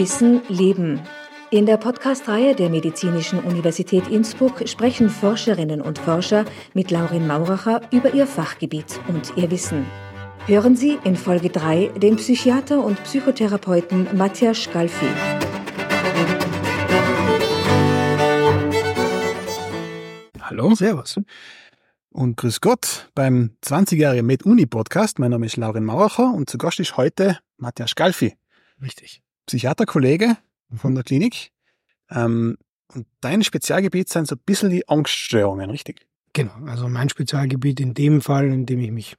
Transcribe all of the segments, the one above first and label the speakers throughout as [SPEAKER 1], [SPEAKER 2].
[SPEAKER 1] Wissen Leben. In der Podcast-Reihe der Medizinischen Universität Innsbruck sprechen Forscherinnen und Forscher mit Laurin Mauracher über ihr Fachgebiet und ihr Wissen. Hören Sie in Folge 3 den Psychiater und Psychotherapeuten Matthias Scalfi.
[SPEAKER 2] Hallo. Servus. Und grüß Gott beim 20-jährigen MedUni-Podcast. Mein Name ist Laurin Mauracher und zu Gast ist heute Matthias Scalfi.
[SPEAKER 3] Richtig.
[SPEAKER 2] Psychiaterkollege von der Klinik. Ähm, und dein Spezialgebiet sind so ein bisschen die Angststörungen, richtig?
[SPEAKER 3] Genau, also mein Spezialgebiet in dem Fall, in dem ich mich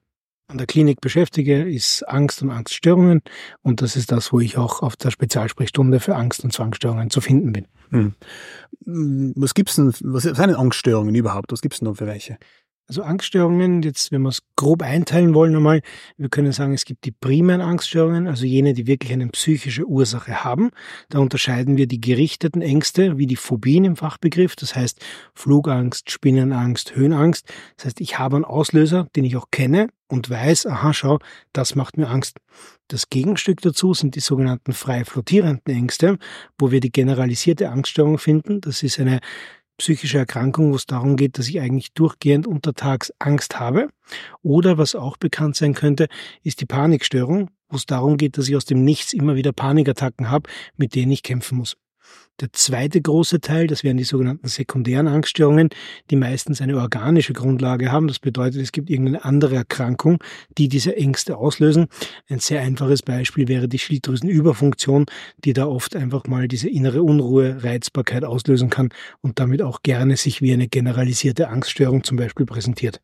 [SPEAKER 3] an der Klinik beschäftige, ist Angst und Angststörungen. Und das ist das, wo ich auch auf der Spezialsprechstunde für Angst- und Zwangsstörungen zu finden bin. Hm.
[SPEAKER 2] Was gibt's denn, was sind denn Angststörungen überhaupt? Was gibt's denn noch für welche?
[SPEAKER 3] Also Angststörungen, jetzt wenn wir es grob einteilen wollen einmal, wir können sagen, es gibt die primären Angststörungen, also jene, die wirklich eine psychische Ursache haben. Da unterscheiden wir die gerichteten Ängste, wie die Phobien im Fachbegriff, das heißt Flugangst, Spinnenangst, Höhenangst. Das heißt, ich habe einen Auslöser, den ich auch kenne und weiß, aha, schau, das macht mir Angst. Das Gegenstück dazu sind die sogenannten frei flottierenden Ängste, wo wir die generalisierte Angststörung finden. Das ist eine psychische Erkrankung, wo es darum geht, dass ich eigentlich durchgehend untertags Angst habe. Oder was auch bekannt sein könnte, ist die Panikstörung, wo es darum geht, dass ich aus dem Nichts immer wieder Panikattacken habe, mit denen ich kämpfen muss. Der zweite große Teil, das wären die sogenannten sekundären Angststörungen, die meistens eine organische Grundlage haben. Das bedeutet, es gibt irgendeine andere Erkrankung, die diese Ängste auslösen. Ein sehr einfaches Beispiel wäre die Schilddrüsenüberfunktion, die da oft einfach mal diese innere Unruhe, Reizbarkeit auslösen kann und damit auch gerne sich wie eine generalisierte Angststörung zum Beispiel präsentiert.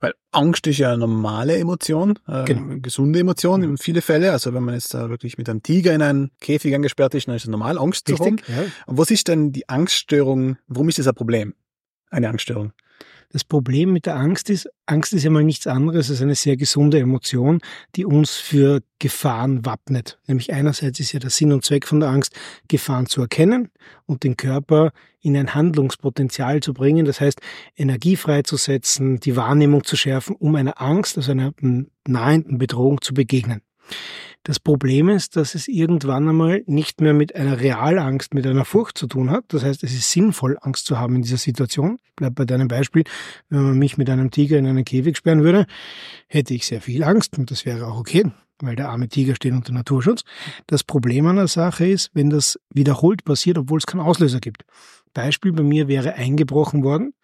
[SPEAKER 2] Weil Angst ist ja eine normale Emotion, äh, genau. eine gesunde Emotion in viele Fälle. Also wenn man jetzt da wirklich mit einem Tiger in einen Käfig angesperrt ist, dann ist es normal, Angst Richtig, zu haben. Ja. Und was ist denn die Angststörung? Warum ist das ein Problem? Eine Angststörung?
[SPEAKER 3] Das Problem mit der Angst ist, Angst ist ja mal nichts anderes als eine sehr gesunde Emotion, die uns für Gefahren wappnet. Nämlich einerseits ist ja der Sinn und Zweck von der Angst, Gefahren zu erkennen und den Körper in ein Handlungspotenzial zu bringen. Das heißt, Energie freizusetzen, die Wahrnehmung zu schärfen, um einer Angst, also einer nahenden Bedrohung zu begegnen. Das Problem ist, dass es irgendwann einmal nicht mehr mit einer Realangst, mit einer Furcht zu tun hat. Das heißt, es ist sinnvoll, Angst zu haben in dieser Situation. Bleib bei deinem Beispiel. Wenn man mich mit einem Tiger in einen Käfig sperren würde, hätte ich sehr viel Angst und das wäre auch okay, weil der arme Tiger steht unter Naturschutz. Das Problem an der Sache ist, wenn das wiederholt passiert, obwohl es keinen Auslöser gibt. Beispiel bei mir wäre eingebrochen worden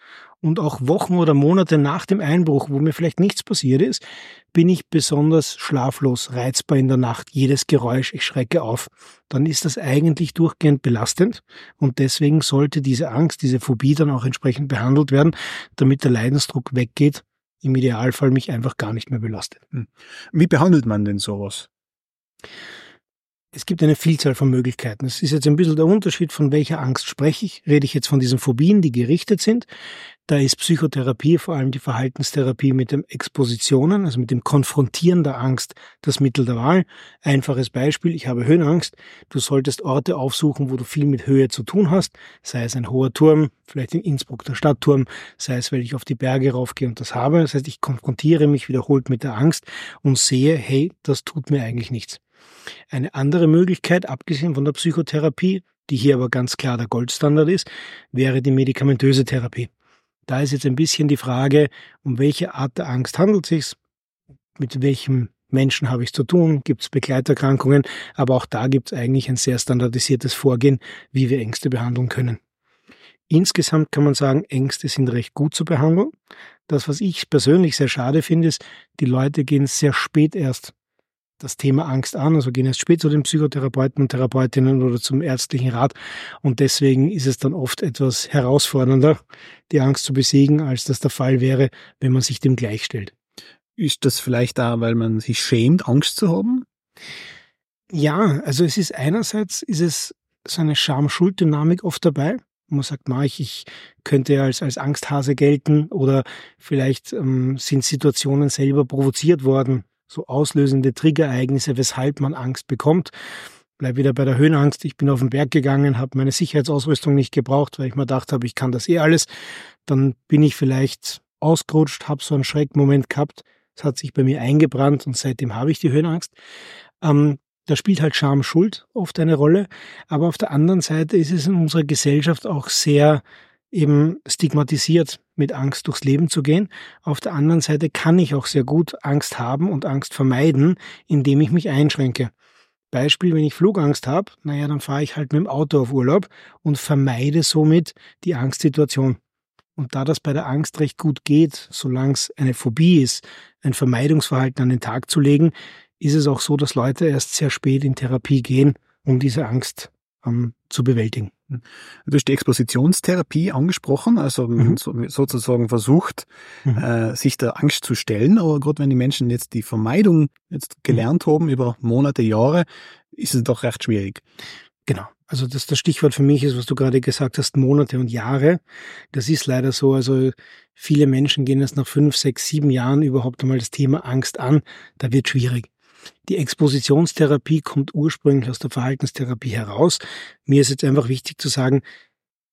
[SPEAKER 3] und auch Wochen oder Monate nach dem Einbruch, wo mir vielleicht nichts passiert ist, bin ich besonders schlaflos, reizbar in der Nacht, jedes Geräusch, ich schrecke auf. Dann ist das eigentlich durchgehend belastend und deswegen sollte diese Angst, diese Phobie dann auch entsprechend behandelt werden, damit der Leidensdruck weggeht, im Idealfall mich einfach gar nicht mehr belastet. Hm.
[SPEAKER 2] Wie behandelt man denn sowas?
[SPEAKER 3] Es gibt eine Vielzahl von Möglichkeiten. Es ist jetzt ein bisschen der Unterschied, von welcher Angst spreche ich. Rede ich jetzt von diesen Phobien, die gerichtet sind. Da ist Psychotherapie, vor allem die Verhaltenstherapie mit dem Expositionen, also mit dem Konfrontieren der Angst, das Mittel der Wahl. Einfaches Beispiel, ich habe Höhenangst. Du solltest Orte aufsuchen, wo du viel mit Höhe zu tun hast. Sei es ein hoher Turm, vielleicht in Innsbruck der Stadtturm, sei es, weil ich auf die Berge raufgehe und das habe. Das heißt, ich konfrontiere mich wiederholt mit der Angst und sehe, hey, das tut mir eigentlich nichts. Eine andere Möglichkeit, abgesehen von der Psychotherapie, die hier aber ganz klar der Goldstandard ist, wäre die medikamentöse Therapie. Da ist jetzt ein bisschen die Frage, um welche Art der Angst handelt es sich, mit welchem Menschen habe ich zu tun, gibt es Begleiterkrankungen, aber auch da gibt es eigentlich ein sehr standardisiertes Vorgehen, wie wir Ängste behandeln können. Insgesamt kann man sagen, Ängste sind recht gut zu behandeln. Das, was ich persönlich sehr schade finde, ist, die Leute gehen sehr spät erst das Thema Angst an, also gehen erst spät zu den Psychotherapeuten und Therapeutinnen oder zum ärztlichen Rat. Und deswegen ist es dann oft etwas herausfordernder, die Angst zu besiegen, als das der Fall wäre, wenn man sich dem gleichstellt.
[SPEAKER 2] Ist das vielleicht da, weil man sich schämt, Angst zu haben?
[SPEAKER 3] Ja, also es ist einerseits ist es so eine Scham-Schuld-Dynamik oft dabei. Man sagt, ma, ich, ich könnte als, als Angsthase gelten oder vielleicht ähm, sind Situationen selber provoziert worden so auslösende Triggerereignisse, weshalb man Angst bekommt. Bleib wieder bei der Höhenangst. Ich bin auf den Berg gegangen, habe meine Sicherheitsausrüstung nicht gebraucht, weil ich mir gedacht habe, ich kann das eh alles. Dann bin ich vielleicht ausgerutscht, habe so einen Schreckmoment gehabt. Es hat sich bei mir eingebrannt und seitdem habe ich die Höhenangst. Ähm, Da spielt halt Scham Schuld oft eine Rolle. Aber auf der anderen Seite ist es in unserer Gesellschaft auch sehr eben stigmatisiert, mit Angst durchs Leben zu gehen. Auf der anderen Seite kann ich auch sehr gut Angst haben und Angst vermeiden, indem ich mich einschränke. Beispiel, wenn ich Flugangst habe, naja, dann fahre ich halt mit dem Auto auf Urlaub und vermeide somit die Angstsituation. Und da das bei der Angst recht gut geht, solange es eine Phobie ist, ein Vermeidungsverhalten an den Tag zu legen, ist es auch so, dass Leute erst sehr spät in Therapie gehen, um diese Angst ähm, zu bewältigen.
[SPEAKER 2] Du hast die Expositionstherapie angesprochen, also mhm. sozusagen versucht, mhm. äh, sich der Angst zu stellen. Aber gerade wenn die Menschen jetzt die Vermeidung jetzt gelernt mhm. haben über Monate, Jahre, ist es doch recht schwierig.
[SPEAKER 3] Genau. Also das, das Stichwort für mich ist, was du gerade gesagt hast, Monate und Jahre. Das ist leider so. Also viele Menschen gehen jetzt nach fünf, sechs, sieben Jahren überhaupt einmal das Thema Angst an. Da wird schwierig. Die Expositionstherapie kommt ursprünglich aus der Verhaltenstherapie heraus. Mir ist jetzt einfach wichtig zu sagen,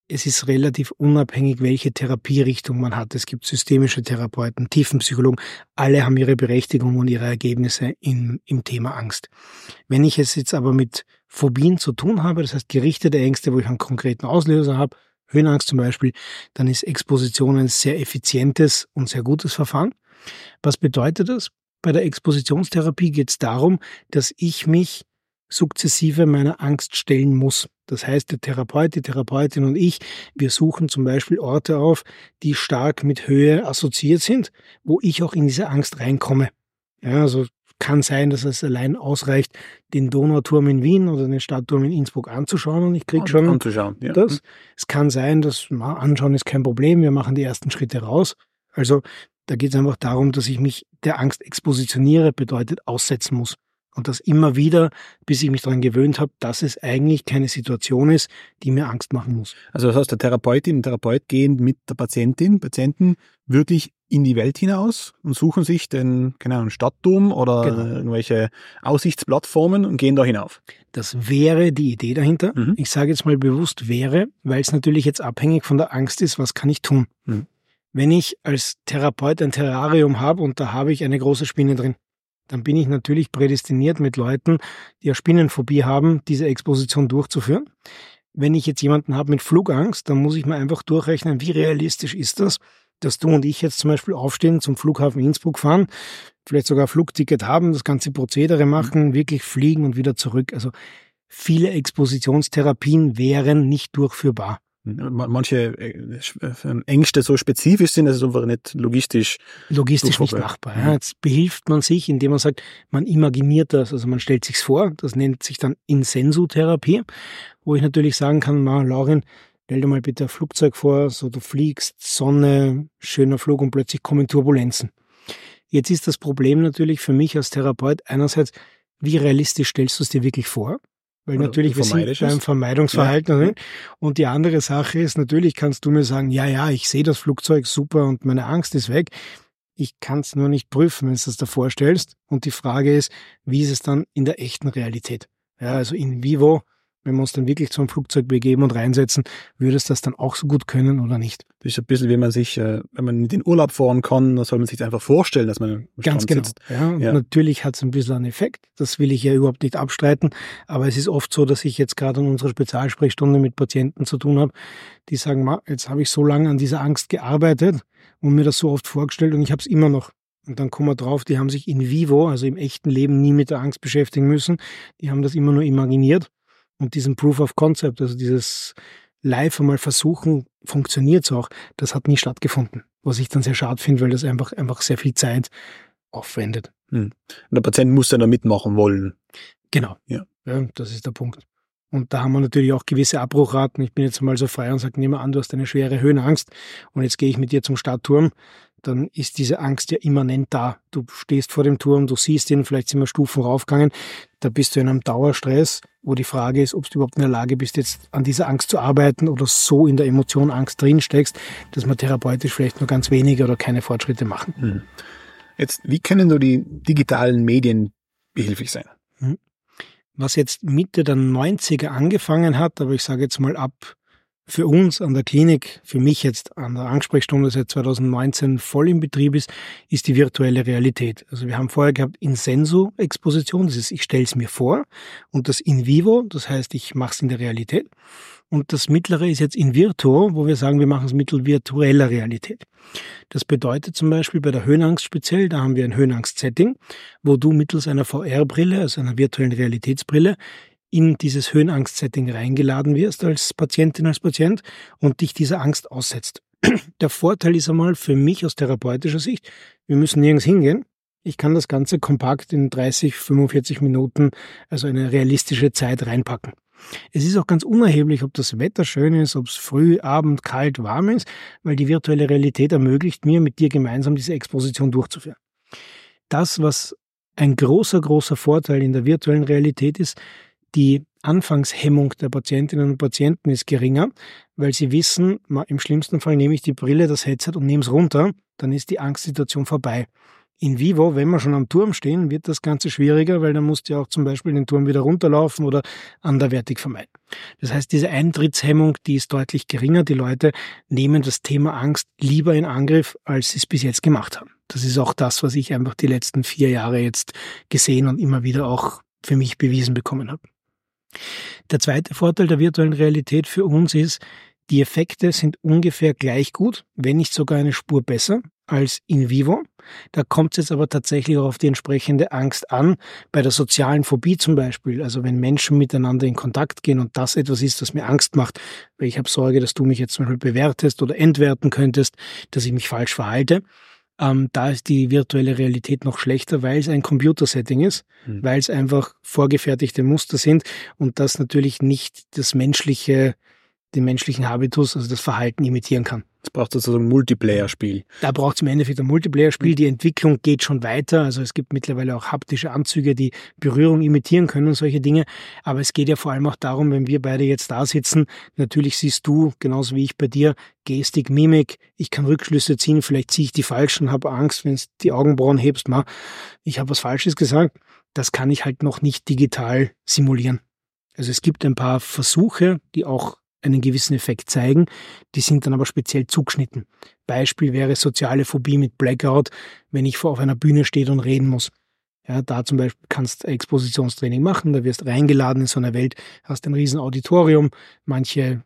[SPEAKER 3] es ist relativ unabhängig, welche Therapierichtung man hat. Es gibt systemische Therapeuten, Tiefenpsychologen, alle haben ihre Berechtigung und ihre Ergebnisse in, im Thema Angst. Wenn ich es jetzt aber mit Phobien zu tun habe, das heißt gerichtete Ängste, wo ich einen konkreten Auslöser habe, Höhenangst zum Beispiel, dann ist Exposition ein sehr effizientes und sehr gutes Verfahren. Was bedeutet das? Bei der Expositionstherapie geht es darum, dass ich mich sukzessive meiner Angst stellen muss. Das heißt, der Therapeut, die Therapeutin und ich, wir suchen zum Beispiel Orte auf, die stark mit Höhe assoziiert sind, wo ich auch in diese Angst reinkomme. Ja, also kann sein, dass es allein ausreicht, den Donauturm in Wien oder den Stadtturm in Innsbruck anzuschauen und ich krieg schon
[SPEAKER 2] anzuschauen, ja.
[SPEAKER 3] das. Mhm. Es kann sein, dass na, anschauen ist kein Problem, wir machen die ersten Schritte raus. Also da geht es einfach darum, dass ich mich der Angst expositioniere, bedeutet aussetzen muss. Und das immer wieder, bis ich mich daran gewöhnt habe, dass es eigentlich keine Situation ist, die mir Angst machen muss.
[SPEAKER 2] Also das heißt, der Therapeutin, der Therapeut gehen mit der Patientin, Patienten wirklich in die Welt hinaus und suchen sich den, keine Ahnung, Stadtdom oder genau. irgendwelche Aussichtsplattformen und gehen da hinauf.
[SPEAKER 3] Das wäre die Idee dahinter. Mhm. Ich sage jetzt mal bewusst wäre, weil es natürlich jetzt abhängig von der Angst ist, was kann ich tun. Mhm. Wenn ich als Therapeut ein Terrarium habe und da habe ich eine große Spinne drin, dann bin ich natürlich prädestiniert mit Leuten, die eine Spinnenphobie haben, diese Exposition durchzuführen. Wenn ich jetzt jemanden habe mit Flugangst, dann muss ich mir einfach durchrechnen, wie realistisch ist das, dass du und ich jetzt zum Beispiel aufstehen, zum Flughafen Innsbruck fahren, vielleicht sogar Flugticket haben, das ganze Prozedere machen, wirklich fliegen und wieder zurück. Also viele Expositionstherapien wären nicht durchführbar
[SPEAKER 2] manche äh, äh, Ängste so spezifisch sind, dass es einfach nicht logistisch
[SPEAKER 3] logistisch nicht machbar. Ja. Jetzt behilft man sich, indem man sagt, man imaginiert das, also man stellt sich's vor. Das nennt sich dann Insensutherapie, wo ich natürlich sagen kann, ma, Laurin, stell dir mal bitte ein Flugzeug vor, so du fliegst, Sonne, schöner Flug und plötzlich kommen Turbulenzen. Jetzt ist das Problem natürlich für mich als Therapeut einerseits, wie realistisch stellst du es dir wirklich vor? Weil natürlich, wir sind beim Vermeidungsverhalten. Ja. Und die andere Sache ist, natürlich kannst du mir sagen, ja, ja, ich sehe das Flugzeug super und meine Angst ist weg. Ich kann es nur nicht prüfen, wenn du es davor stellst. Und die Frage ist, wie ist es dann in der echten Realität? Ja, also in vivo wenn wir uns dann wirklich zum Flugzeug begeben und reinsetzen, würde es das dann auch so gut können oder nicht?
[SPEAKER 2] Das ist ein bisschen, wie man sich, äh, wenn man in den Urlaub fahren kann, dann soll man sich einfach vorstellen, dass man
[SPEAKER 3] Ganz genau. Sitzt. Ja, ja. natürlich hat es ein bisschen einen Effekt. Das will ich ja überhaupt nicht abstreiten. Aber es ist oft so, dass ich jetzt gerade in unserer Spezialsprechstunde mit Patienten zu tun habe, die sagen, jetzt habe ich so lange an dieser Angst gearbeitet und mir das so oft vorgestellt und ich habe es immer noch. Und dann kommen wir drauf, die haben sich in vivo, also im echten Leben, nie mit der Angst beschäftigen müssen. Die haben das immer nur imaginiert. Und diesen Proof of Concept, also dieses live einmal versuchen, funktioniert es auch, das hat nie stattgefunden. Was ich dann sehr schade finde, weil das einfach, einfach sehr viel Zeit aufwendet.
[SPEAKER 2] Hm. Und der Patient muss dann da mitmachen wollen.
[SPEAKER 3] Genau. Ja. ja. Das ist der Punkt. Und da haben wir natürlich auch gewisse Abbruchraten. Ich bin jetzt mal so frei und sage, nehme an, du hast eine schwere Höhenangst und jetzt gehe ich mit dir zum Stadtturm dann ist diese Angst ja immanent da. Du stehst vor dem Turm, du siehst ihn, vielleicht sind wir Stufen raufgegangen, da bist du in einem Dauerstress, wo die Frage ist, ob du überhaupt in der Lage bist, jetzt an dieser Angst zu arbeiten oder so in der Emotion Angst drin steckst, dass man therapeutisch vielleicht nur ganz wenige oder keine Fortschritte machen.
[SPEAKER 2] Mhm. Jetzt, wie können du die digitalen Medien behilflich sein? Mhm.
[SPEAKER 3] Was jetzt Mitte der 90er angefangen hat, aber ich sage jetzt mal ab für uns an der Klinik, für mich jetzt an der Ansprechstunde seit 2019 voll im Betrieb ist, ist die virtuelle Realität. Also wir haben vorher gehabt In-Senso-Exposition, das ist, ich stelle es mir vor, und das In-Vivo, das heißt, ich mache es in der Realität. Und das mittlere ist jetzt in Virtuo, wo wir sagen, wir machen es mittel virtueller Realität. Das bedeutet zum Beispiel bei der Höhenangst speziell, da haben wir ein Höhenangst-Setting, wo du mittels einer VR-Brille, also einer virtuellen Realitätsbrille, in dieses Höhenangst-Setting reingeladen wirst als Patientin, als Patient und dich dieser Angst aussetzt. Der Vorteil ist einmal für mich aus therapeutischer Sicht, wir müssen nirgends hingehen. Ich kann das Ganze kompakt in 30, 45 Minuten, also eine realistische Zeit reinpacken. Es ist auch ganz unerheblich, ob das Wetter schön ist, ob es früh, Abend, kalt, warm ist, weil die virtuelle Realität ermöglicht mir, mit dir gemeinsam diese Exposition durchzuführen. Das, was ein großer, großer Vorteil in der virtuellen Realität ist, die Anfangshemmung der Patientinnen und Patienten ist geringer, weil sie wissen, im schlimmsten Fall nehme ich die Brille, das Headset und nehme es runter, dann ist die Angstsituation vorbei. In Vivo, wenn wir schon am Turm stehen, wird das Ganze schwieriger, weil dann musst du ja auch zum Beispiel den Turm wieder runterlaufen oder anderwertig vermeiden. Das heißt, diese Eintrittshemmung, die ist deutlich geringer. Die Leute nehmen das Thema Angst lieber in Angriff, als sie es bis jetzt gemacht haben. Das ist auch das, was ich einfach die letzten vier Jahre jetzt gesehen und immer wieder auch für mich bewiesen bekommen habe. Der zweite Vorteil der virtuellen Realität für uns ist, die Effekte sind ungefähr gleich gut, wenn nicht sogar eine Spur besser als in vivo. Da kommt es jetzt aber tatsächlich auch auf die entsprechende Angst an. Bei der sozialen Phobie zum Beispiel, also wenn Menschen miteinander in Kontakt gehen und das etwas ist, das mir Angst macht, weil ich habe Sorge, dass du mich jetzt zum Beispiel bewertest oder entwerten könntest, dass ich mich falsch verhalte, ähm, da ist die virtuelle Realität noch schlechter, weil es ein Computersetting ist, mhm. weil es einfach vorgefertigte Muster sind und das natürlich nicht das menschliche, den menschlichen Habitus, also das Verhalten imitieren kann.
[SPEAKER 2] Es braucht sozusagen ein Multiplayer-Spiel.
[SPEAKER 3] Da braucht es im Endeffekt ein Multiplayer-Spiel. Die Entwicklung geht schon weiter. Also es gibt mittlerweile auch haptische Anzüge, die Berührung imitieren können und solche Dinge. Aber es geht ja vor allem auch darum, wenn wir beide jetzt da sitzen, natürlich siehst du, genauso wie ich bei dir, Gestik, Mimik. Ich kann Rückschlüsse ziehen. Vielleicht ziehe ich die falschen, habe Angst, wenn du die Augenbrauen hebst. Ma, ich habe was Falsches gesagt. Das kann ich halt noch nicht digital simulieren. Also es gibt ein paar Versuche, die auch einen gewissen Effekt zeigen. Die sind dann aber speziell zugeschnitten. Beispiel wäre soziale Phobie mit Blackout, wenn ich vor auf einer Bühne stehe und reden muss. Ja, da zum Beispiel kannst du Expositionstraining machen, da wirst reingeladen in so eine Welt, hast ein riesen Auditorium, manche,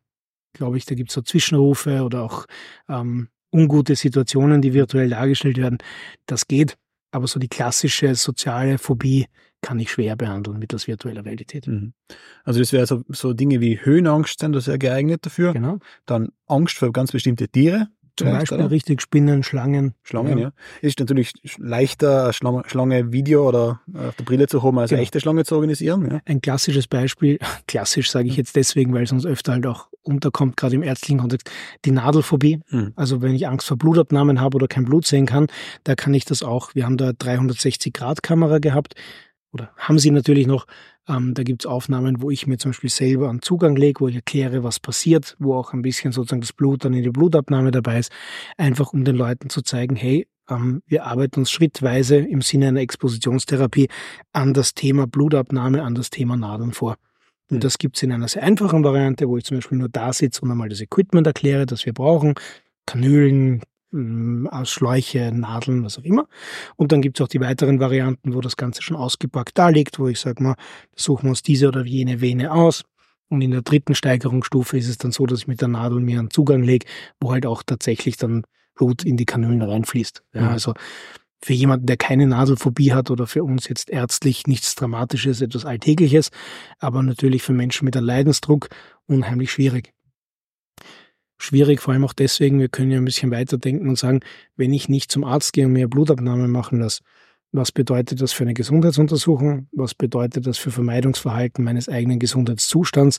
[SPEAKER 3] glaube ich, da gibt es so Zwischenrufe oder auch ähm, ungute Situationen, die virtuell dargestellt werden. Das geht, aber so die klassische soziale Phobie kann ich schwer behandeln mittels virtueller Realität. Mhm.
[SPEAKER 2] Also das wäre so, so Dinge wie Höhenangst sind da sehr geeignet dafür.
[SPEAKER 3] Genau.
[SPEAKER 2] Dann Angst vor ganz bestimmte Tiere.
[SPEAKER 3] Zum Beispiel oder? richtig Spinnen, Schlangen.
[SPEAKER 2] Schlangen, ja. ja. Ist natürlich leichter, Schlange, Schlange Video oder auf der Brille zu haben, als genau. eine echte Schlange zu organisieren. Ja.
[SPEAKER 3] Ein klassisches Beispiel, klassisch sage ich jetzt deswegen, weil es uns öfter halt auch unterkommt, gerade im ärztlichen Kontext, die Nadelphobie. Mhm. Also wenn ich Angst vor Blutabnahmen habe oder kein Blut sehen kann, da kann ich das auch. Wir haben da 360-Grad-Kamera gehabt oder haben sie natürlich noch. Ähm, da gibt's Aufnahmen, wo ich mir zum Beispiel selber einen Zugang lege, wo ich erkläre, was passiert, wo auch ein bisschen sozusagen das Blut dann in die Blutabnahme dabei ist, einfach um den Leuten zu zeigen, hey, ähm, wir arbeiten uns schrittweise im Sinne einer Expositionstherapie an das Thema Blutabnahme, an das Thema Nadeln vor. Und mhm. das gibt's in einer sehr einfachen Variante, wo ich zum Beispiel nur da sitze und einmal das Equipment erkläre, das wir brauchen. Kanülen, aus Schläuche, Nadeln, was auch immer. Und dann gibt es auch die weiteren Varianten, wo das Ganze schon ausgepackt da liegt, wo ich sage mal, suchen wir uns diese oder jene Vene aus. Und in der dritten Steigerungsstufe ist es dann so, dass ich mit der Nadel mir einen Zugang lege, wo halt auch tatsächlich dann Blut in die Kanülen reinfließt. Ja, mhm. also für jemanden, der keine Nadelphobie hat oder für uns jetzt ärztlich nichts Dramatisches, etwas Alltägliches, aber natürlich für Menschen mit einem Leidensdruck unheimlich schwierig schwierig, vor allem auch deswegen, wir können ja ein bisschen weiterdenken und sagen, wenn ich nicht zum Arzt gehe und mir Blutabnahme machen lasse, was bedeutet das für eine Gesundheitsuntersuchung? Was bedeutet das für Vermeidungsverhalten meines eigenen Gesundheitszustands?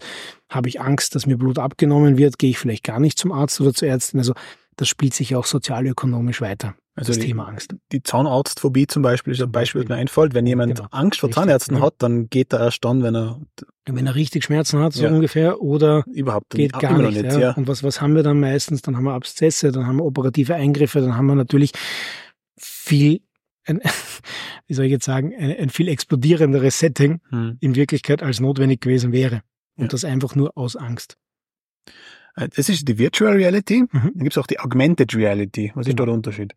[SPEAKER 3] Habe ich Angst, dass mir Blut abgenommen wird? Gehe ich vielleicht gar nicht zum Arzt oder zur Ärztin? Also das spielt sich auch sozialökonomisch weiter. Also das die, Thema Angst.
[SPEAKER 2] Die Zahnarztphobie zum Beispiel ist ein Beispiel, das mir einfällt. Wenn jemand genau. Angst vor Zahnärzten hat, dann geht er erst dann, wenn er
[SPEAKER 3] wenn er richtig Schmerzen hat, so ja. ungefähr, oder
[SPEAKER 2] überhaupt
[SPEAKER 3] geht gar nicht. nicht ja. Ja. Und was, was haben wir dann meistens? Dann haben wir Abszesse, dann haben wir operative Eingriffe, dann haben wir natürlich viel, ein, wie soll ich jetzt sagen, ein, ein viel explodierenderes Setting hm. in Wirklichkeit als notwendig gewesen wäre. Und das einfach nur aus Angst.
[SPEAKER 2] Äh, das ist die Virtual Reality. Mhm. Dann gibt es auch die Augmented Reality. Was ist da der Unterschied?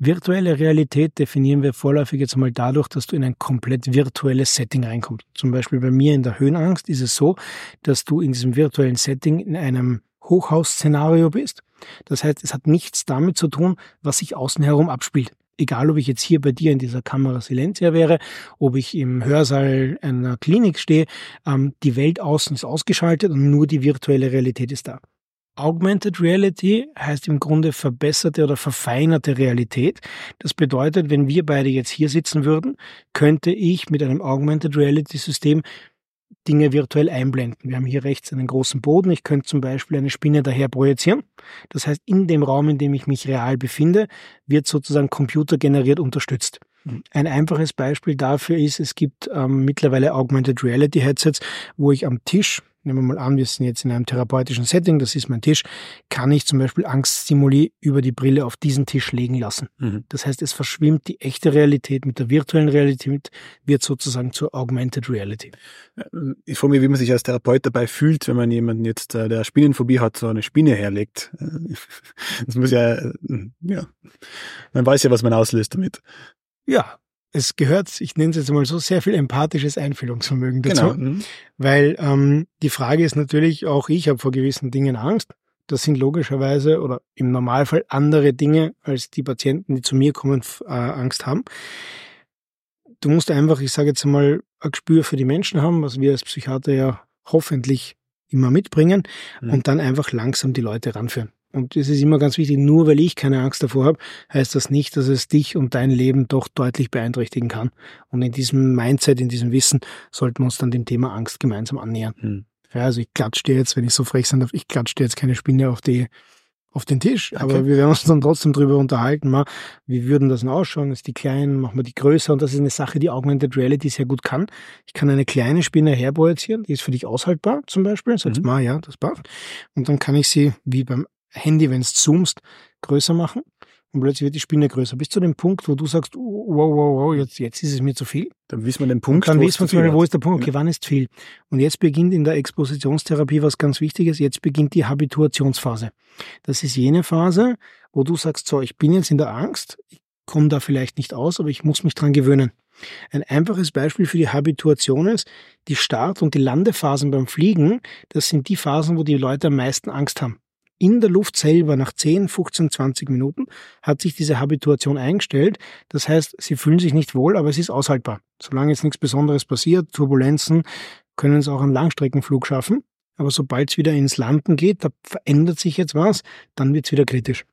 [SPEAKER 3] Virtuelle Realität definieren wir vorläufig jetzt mal dadurch, dass du in ein komplett virtuelles Setting reinkommst. Zum Beispiel bei mir in der Höhenangst ist es so, dass du in diesem virtuellen Setting in einem Hochhausszenario bist. Das heißt, es hat nichts damit zu tun, was sich außen herum abspielt. Egal, ob ich jetzt hier bei dir in dieser Kamera Silentia wäre, ob ich im Hörsaal einer Klinik stehe, ähm, die Welt außen ist ausgeschaltet und nur die virtuelle Realität ist da. Augmented Reality heißt im Grunde verbesserte oder verfeinerte Realität. Das bedeutet, wenn wir beide jetzt hier sitzen würden, könnte ich mit einem Augmented Reality System Dinge virtuell einblenden. Wir haben hier rechts einen großen Boden. Ich könnte zum Beispiel eine Spinne daher projizieren. Das heißt, in dem Raum, in dem ich mich real befinde, wird sozusagen computergeneriert unterstützt. Mhm. Ein einfaches Beispiel dafür ist, es gibt ähm, mittlerweile Augmented Reality Headsets, wo ich am Tisch nehmen wir mal an, wir sind jetzt in einem therapeutischen Setting, das ist mein Tisch, kann ich zum Beispiel Angststimuli über die Brille auf diesen Tisch legen lassen. Mhm. Das heißt, es verschwimmt die echte Realität mit der virtuellen Realität, wird sozusagen zur Augmented Reality.
[SPEAKER 2] Ich frage mich, wie man sich als Therapeut dabei fühlt, wenn man jemanden jetzt, äh, der Spinnenphobie hat, so eine Spinne herlegt. Das muss ja, äh, ja, man weiß ja, was man auslöst damit.
[SPEAKER 3] Ja, es gehört, ich nenne es jetzt mal so, sehr viel empathisches Einfühlungsvermögen dazu. Genau. Mhm. Weil ähm, die Frage ist natürlich, auch ich habe vor gewissen Dingen Angst. Das sind logischerweise oder im Normalfall andere Dinge, als die Patienten, die zu mir kommen, äh, Angst haben. Du musst einfach, ich sage jetzt mal, ein Gespür für die Menschen haben, was wir als Psychiater ja hoffentlich immer mitbringen mhm. und dann einfach langsam die Leute ranführen. Und es ist immer ganz wichtig, nur weil ich keine Angst davor habe, heißt das nicht, dass es dich und dein Leben doch deutlich beeinträchtigen kann. Und in diesem Mindset, in diesem Wissen sollten wir uns dann dem Thema Angst gemeinsam annähern. Hm. Ja, also ich klatsche dir jetzt, wenn ich so frech sein darf, ich klatsche dir jetzt keine Spinne auf die auf den Tisch. Okay. Aber wir werden uns dann trotzdem drüber unterhalten, mal, wie würden das denn ausschauen? Ist die klein, machen wir die größer? Und das ist eine Sache, die Augmented Reality sehr gut kann. Ich kann eine kleine Spinne herprojizieren, die ist für dich aushaltbar, zum Beispiel. Sagst mhm. mal, ja, das passt. Und dann kann ich sie, wie beim Handy, wenn es zoomst, größer machen und plötzlich wird die Spinne größer. Bis zu dem Punkt, wo du sagst, wow, wow, wow, jetzt, jetzt ist es mir zu viel.
[SPEAKER 2] Dann wissen wir den Punkt.
[SPEAKER 3] Und dann wissen wir zum Beispiel, wo ist der Punkt, okay, wann ist viel. Und jetzt beginnt in der Expositionstherapie was ganz Wichtiges, jetzt beginnt die Habituationsphase. Das ist jene Phase, wo du sagst, so, ich bin jetzt in der Angst, ich komme da vielleicht nicht aus, aber ich muss mich dran gewöhnen. Ein einfaches Beispiel für die Habituation ist, die Start- und die Landephasen beim Fliegen, das sind die Phasen, wo die Leute am meisten Angst haben in der Luft selber nach 10, 15, 20 Minuten hat sich diese Habituation eingestellt. Das heißt, sie fühlen sich nicht wohl, aber es ist aushaltbar. Solange jetzt nichts Besonderes passiert, Turbulenzen können es auch einen Langstreckenflug schaffen. Aber sobald es wieder ins Landen geht, da verändert sich jetzt was, dann wird es wieder kritisch.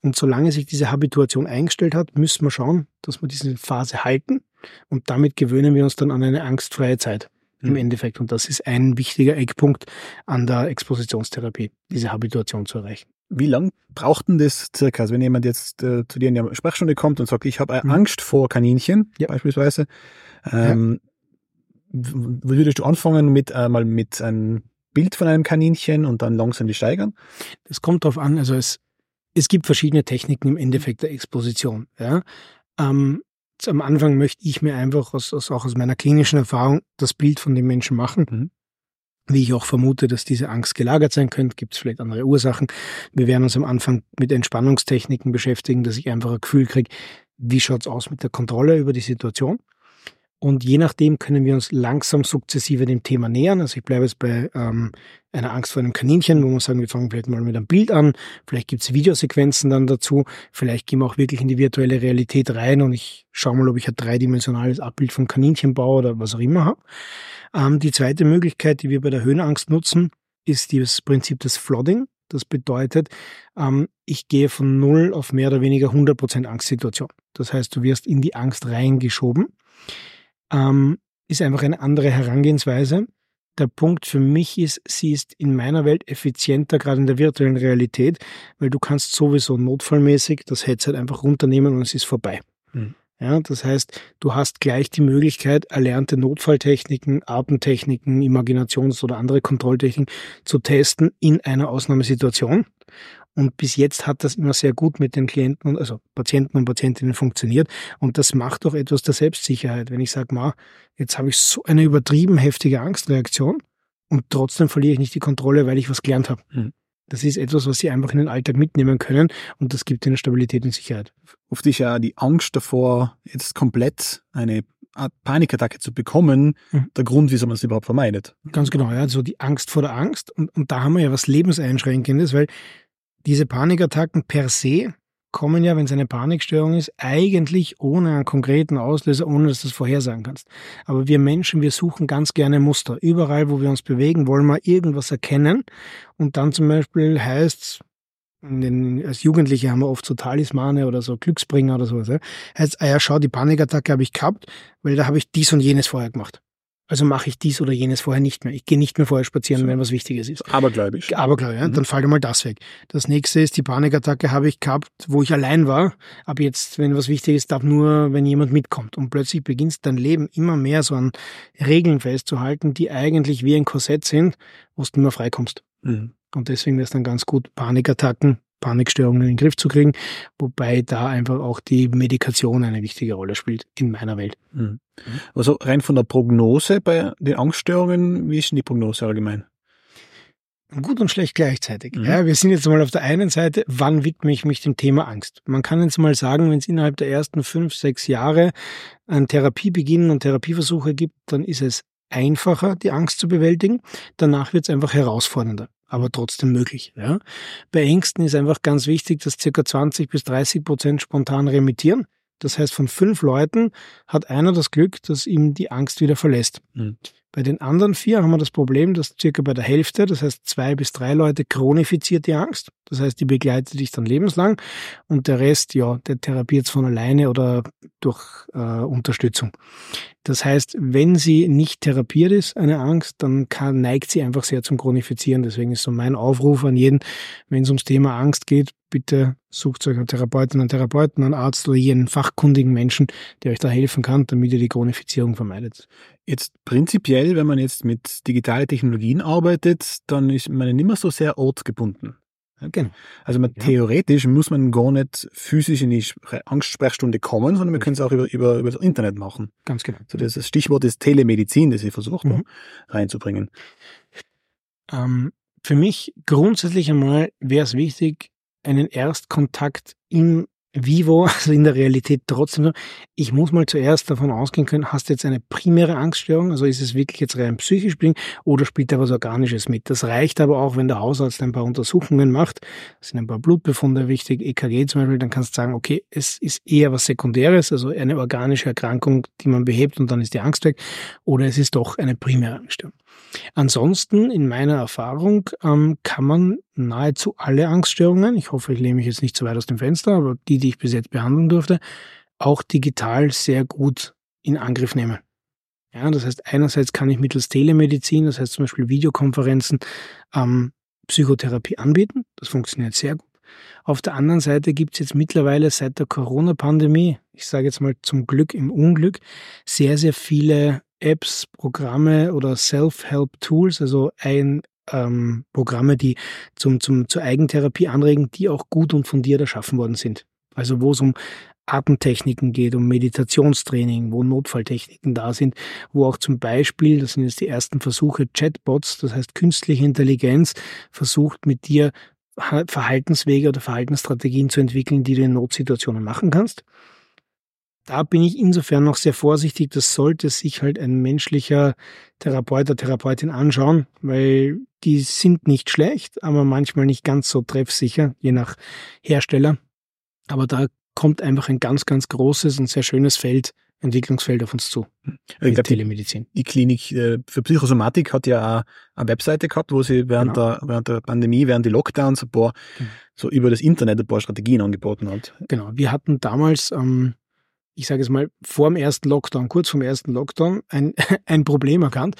[SPEAKER 3] Und solange sich diese Habituation eingestellt hat, müssen wir schauen, dass wir diese Phase halten. Und damit gewöhnen wir uns dann an eine angstfreie Zeit im mhm. Endeffekt. Und das ist ein wichtiger Eckpunkt an der Expositionstherapie, diese Habituation zu erreichen.
[SPEAKER 2] Wie lang braucht denn das circa? Also wenn jemand jetzt äh, zu dir in die Sprechstunde kommt und sagt, ich habe mhm. Angst vor Kaninchen ja. beispielsweise, ähm, ja. würdest du anfangen mit einmal äh, mit einem Bild von einem Kaninchen und dann langsam die steigern?
[SPEAKER 3] Das kommt darauf an. Also es, es gibt verschiedene Techniken im Endeffekt der Exposition. Ja. Ähm, am Anfang möchte ich mir einfach aus, aus, auch aus meiner klinischen Erfahrung das Bild von dem Menschen machen. Mhm. Wie ich auch vermute, dass diese Angst gelagert sein könnte, gibt es vielleicht andere Ursachen. Wir werden uns am Anfang mit Entspannungstechniken beschäftigen, dass ich einfach ein Gefühl kriege, wie schaut's aus mit der Kontrolle über die Situation. Und je nachdem können wir uns langsam sukzessive dem Thema nähern. Also ich bleibe jetzt bei ähm, einer Angst vor einem Kaninchen, wo wir sagen, wir fangen vielleicht mal mit einem Bild an, vielleicht gibt's Videosequenzen dann dazu, vielleicht gehen wir auch wirklich in die virtuelle Realität rein und ich schaue mal, ob ich ein dreidimensionales Abbild von Kaninchen baue oder was auch immer habe. Ähm, die zweite Möglichkeit, die wir bei der Höhenangst nutzen, ist das Prinzip des Flooding. Das bedeutet, ähm, ich gehe von null auf mehr oder weniger 100% Angstsituation. Das heißt, du wirst in die Angst reingeschoben ähm, ist einfach eine andere Herangehensweise. Der Punkt für mich ist, sie ist in meiner Welt effizienter, gerade in der virtuellen Realität, weil du kannst sowieso notfallmäßig das Headset einfach runternehmen und es ist vorbei. Mhm. Ja, das heißt, du hast gleich die Möglichkeit, erlernte Notfalltechniken, Atemtechniken, Imaginations- oder andere Kontrolltechniken zu testen in einer Ausnahmesituation. Und bis jetzt hat das immer sehr gut mit den Klienten, also Patienten und Patientinnen funktioniert. Und das macht auch etwas der Selbstsicherheit. Wenn ich sage, ma, jetzt habe ich so eine übertrieben heftige Angstreaktion und trotzdem verliere ich nicht die Kontrolle, weil ich was gelernt habe. Mhm. Das ist etwas, was sie einfach in den Alltag mitnehmen können und das gibt ihnen Stabilität und Sicherheit.
[SPEAKER 2] Oft ist ja die Angst davor, jetzt komplett eine Panikattacke zu bekommen, mhm. der Grund, wieso man es überhaupt vermeidet.
[SPEAKER 3] Ganz genau, ja, so die Angst vor der Angst. Und, und da haben wir ja was Lebenseinschränkendes, weil diese Panikattacken per se kommen ja, wenn es eine Panikstörung ist, eigentlich ohne einen konkreten Auslöser, ohne dass du es vorhersagen kannst. Aber wir Menschen, wir suchen ganz gerne Muster. Überall, wo wir uns bewegen, wollen wir irgendwas erkennen. Und dann zum Beispiel heißt den, als Jugendliche haben wir oft so Talismane oder so Glücksbringer oder sowas. Ja. Heißt, ah ja, schau, die Panikattacke habe ich gehabt, weil da habe ich dies und jenes vorher gemacht. Also mache ich dies oder jenes vorher nicht mehr. Ich gehe nicht mehr vorher spazieren, so. wenn was Wichtiges ist.
[SPEAKER 2] Abergläubisch.
[SPEAKER 3] Abergläubisch, ja. Mhm. Dann fällt einmal das weg. Das nächste ist, die Panikattacke habe ich gehabt, wo ich allein war. Ab jetzt, wenn was Wichtiges, darf nur, wenn jemand mitkommt. Und plötzlich beginnst dein Leben immer mehr so an Regeln festzuhalten, die eigentlich wie ein Korsett sind, wo du nicht mehr freikommst. Mhm. Und deswegen wäre es dann ganz gut, Panikattacken, Panikstörungen in den Griff zu kriegen, wobei da einfach auch die Medikation eine wichtige Rolle spielt in meiner Welt. Mhm.
[SPEAKER 2] Also rein von der Prognose bei den Angststörungen, wie ist denn die Prognose allgemein?
[SPEAKER 3] Gut und schlecht gleichzeitig. Mhm. Ja, wir sind jetzt mal auf der einen Seite, wann widme ich mich dem Thema Angst? Man kann jetzt mal sagen, wenn es innerhalb der ersten fünf, sechs Jahre ein Therapiebeginn und Therapieversuche gibt, dann ist es einfacher, die Angst zu bewältigen. Danach wird es einfach herausfordernder aber trotzdem möglich. Ja. Bei Ängsten ist einfach ganz wichtig, dass circa 20 bis 30 Prozent spontan remittieren. Das heißt, von fünf Leuten hat einer das Glück, dass ihm die Angst wieder verlässt. Mhm. Bei den anderen vier haben wir das Problem, dass circa bei der Hälfte, das heißt zwei bis drei Leute, chronifiziert die Angst. Das heißt, die begleitet dich dann lebenslang und der Rest, ja, der therapiert es von alleine oder durch äh, Unterstützung. Das heißt, wenn sie nicht therapiert ist, eine Angst, dann kann, neigt sie einfach sehr zum Chronifizieren. Deswegen ist so mein Aufruf an jeden, wenn es ums Thema Angst geht, bitte sucht euch einen Therapeuten, einen Therapeuten, einen Arzt oder jeden fachkundigen Menschen, der euch da helfen kann, damit ihr die Chronifizierung vermeidet.
[SPEAKER 2] Jetzt prinzipiell, wenn man jetzt mit digitalen Technologien arbeitet, dann ist man nicht mehr so sehr ortsgebunden. Genau. Also man, ja. theoretisch muss man gar nicht physisch in die Angstsprechstunde kommen, sondern wir können es auch über, über, über das Internet machen.
[SPEAKER 3] Ganz genau.
[SPEAKER 2] So das Stichwort ist Telemedizin, das ich versucht mhm. reinzubringen.
[SPEAKER 3] Ähm, für mich grundsätzlich einmal wäre es wichtig, einen Erstkontakt im Vivo, also in der Realität trotzdem ich muss mal zuerst davon ausgehen können, hast du jetzt eine primäre Angststörung, also ist es wirklich jetzt rein psychisch bedingt oder spielt da was Organisches mit? Das reicht aber auch, wenn der Hausarzt ein paar Untersuchungen macht, es sind ein paar Blutbefunde wichtig, EKG zum Beispiel, dann kannst du sagen, okay, es ist eher was Sekundäres, also eine organische Erkrankung, die man behebt und dann ist die Angst weg, oder es ist doch eine primäre Angststörung. Ansonsten, in meiner Erfahrung, ähm, kann man nahezu alle Angststörungen, ich hoffe, ich lehne mich jetzt nicht zu weit aus dem Fenster, aber die, die ich bis jetzt behandeln durfte, auch digital sehr gut in Angriff nehmen. Ja, das heißt, einerseits kann ich mittels Telemedizin, das heißt zum Beispiel Videokonferenzen, ähm, Psychotherapie anbieten. Das funktioniert sehr gut. Auf der anderen Seite gibt es jetzt mittlerweile seit der Corona-Pandemie, ich sage jetzt mal zum Glück im Unglück, sehr, sehr viele Apps, Programme oder Self-Help-Tools, also ein, ähm, Programme, die zum, zum, zur Eigentherapie anregen, die auch gut und fundiert erschaffen worden sind. Also wo es um Atemtechniken geht, um Meditationstraining, wo Notfalltechniken da sind, wo auch zum Beispiel, das sind jetzt die ersten Versuche, Chatbots, das heißt künstliche Intelligenz, versucht mit dir Verhaltenswege oder Verhaltensstrategien zu entwickeln, die du in Notsituationen machen kannst da bin ich insofern noch sehr vorsichtig. Das sollte sich halt ein menschlicher Therapeut oder Therapeutin anschauen, weil die sind nicht schlecht, aber manchmal nicht ganz so treffsicher, je nach Hersteller. Aber da kommt einfach ein ganz, ganz großes und sehr schönes Feld, Entwicklungsfeld auf uns zu.
[SPEAKER 2] Ich glaub, Telemedizin. Die, Klinik äh, für Psychosomatik hat ja auch eine Webseite gehabt, wo sie während, genau. der, während der Pandemie, während die Lockdowns ein paar, genau. so über das Internet ein paar Strategien angeboten hat.
[SPEAKER 3] Genau. Wir hatten damals ähm, ich sage es mal, vor dem ersten Lockdown, kurz vor dem ersten Lockdown, ein, ein Problem erkannt.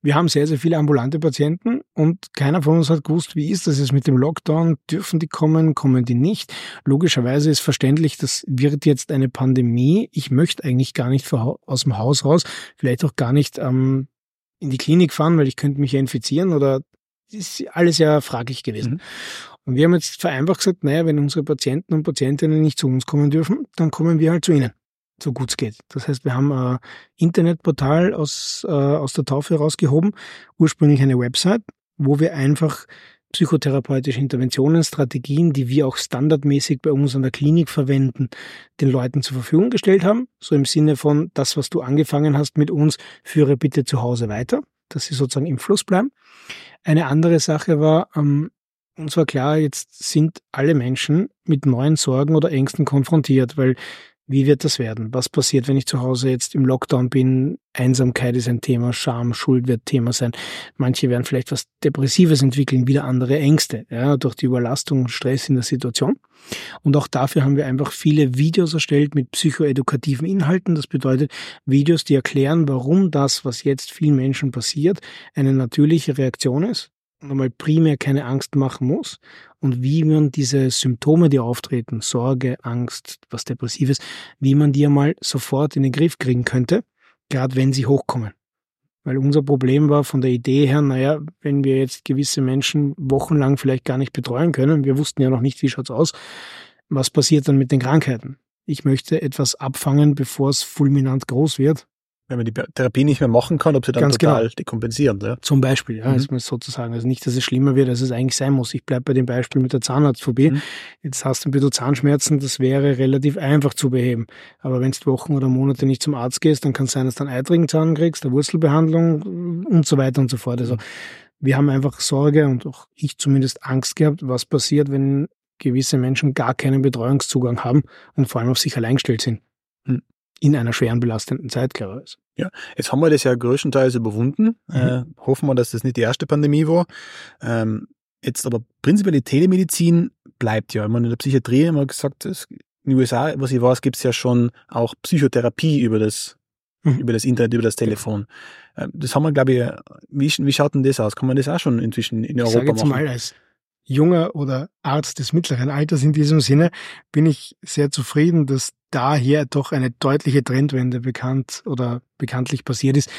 [SPEAKER 3] Wir haben sehr, sehr viele ambulante Patienten und keiner von uns hat gewusst, wie ist das jetzt mit dem Lockdown? Dürfen die kommen? Kommen die nicht? Logischerweise ist verständlich, das wird jetzt eine Pandemie. Ich möchte eigentlich gar nicht aus dem Haus raus, vielleicht auch gar nicht ähm, in die Klinik fahren, weil ich könnte mich ja infizieren oder ist alles ja fraglich gewesen. Mhm. Und wir haben jetzt vereinbart gesagt, naja, wenn unsere Patienten und Patientinnen nicht zu uns kommen dürfen, dann kommen wir halt zu ihnen so gut es geht. Das heißt, wir haben ein Internetportal aus, äh, aus der Taufe rausgehoben, ursprünglich eine Website, wo wir einfach psychotherapeutische Interventionen, Strategien, die wir auch standardmäßig bei uns an der Klinik verwenden, den Leuten zur Verfügung gestellt haben. So im Sinne von, das, was du angefangen hast mit uns, führe bitte zu Hause weiter, dass sie sozusagen im Fluss bleiben. Eine andere Sache war, ähm, uns war klar, jetzt sind alle Menschen mit neuen Sorgen oder Ängsten konfrontiert, weil wie wird das werden? Was passiert, wenn ich zu Hause jetzt im Lockdown bin? Einsamkeit ist ein Thema, Scham, Schuld wird Thema sein. Manche werden vielleicht was Depressives entwickeln, wieder andere Ängste, ja, durch die Überlastung, Stress in der Situation. Und auch dafür haben wir einfach viele Videos erstellt mit psychoedukativen Inhalten. Das bedeutet Videos, die erklären, warum das, was jetzt vielen Menschen passiert, eine natürliche Reaktion ist und einmal primär keine Angst machen muss und wie man diese Symptome, die auftreten, Sorge, Angst, was Depressives, wie man die einmal sofort in den Griff kriegen könnte, gerade wenn sie hochkommen. Weil unser Problem war von der Idee her, naja, wenn wir jetzt gewisse Menschen wochenlang vielleicht gar nicht betreuen können, wir wussten ja noch nicht, wie schaut's aus, was passiert dann mit den Krankheiten? Ich möchte etwas abfangen, bevor es fulminant groß wird
[SPEAKER 2] wenn man die Therapie nicht mehr machen kann, ob sie dann Ganz total genau. dekompensieren. Ja?
[SPEAKER 3] Zum Beispiel, ja, mhm. ist sozusagen. Also nicht, dass es schlimmer wird, als es eigentlich sein muss. Ich bleibe bei dem Beispiel mit der Zahnarztphobie. Mhm. Jetzt hast du ein bisschen Zahnschmerzen, das wäre relativ einfach zu beheben. Aber wenn du Wochen oder Monate nicht zum Arzt gehst, dann kann es sein, dass du einen eitrigen Zahn kriegst, eine Wurzelbehandlung und so weiter und so fort. Also mhm. wir haben einfach Sorge und auch ich zumindest Angst gehabt, was passiert, wenn gewisse Menschen gar keinen Betreuungszugang haben und vor allem auf sich allein gestellt sind. In einer schweren belastenden Zeit, ich.
[SPEAKER 2] Ja, jetzt haben wir das ja größtenteils überwunden. Mhm. Äh, hoffen wir, dass das nicht die erste Pandemie war. Ähm, jetzt aber prinzipiell die Telemedizin bleibt ja. Ich meine, in der Psychiatrie haben wir gesagt, in den USA, was ich weiß, gibt es ja schon auch Psychotherapie über das, mhm. über das Internet, über das Telefon. Ähm, das haben wir, glaube ich, wie, wie schaut denn das aus? Kann man das auch schon inzwischen in Europa ich jetzt machen?
[SPEAKER 3] Mal als junger oder Arzt des mittleren Alters in diesem Sinne bin ich sehr zufrieden, dass daher doch eine deutliche Trendwende bekannt oder bekanntlich passiert ist.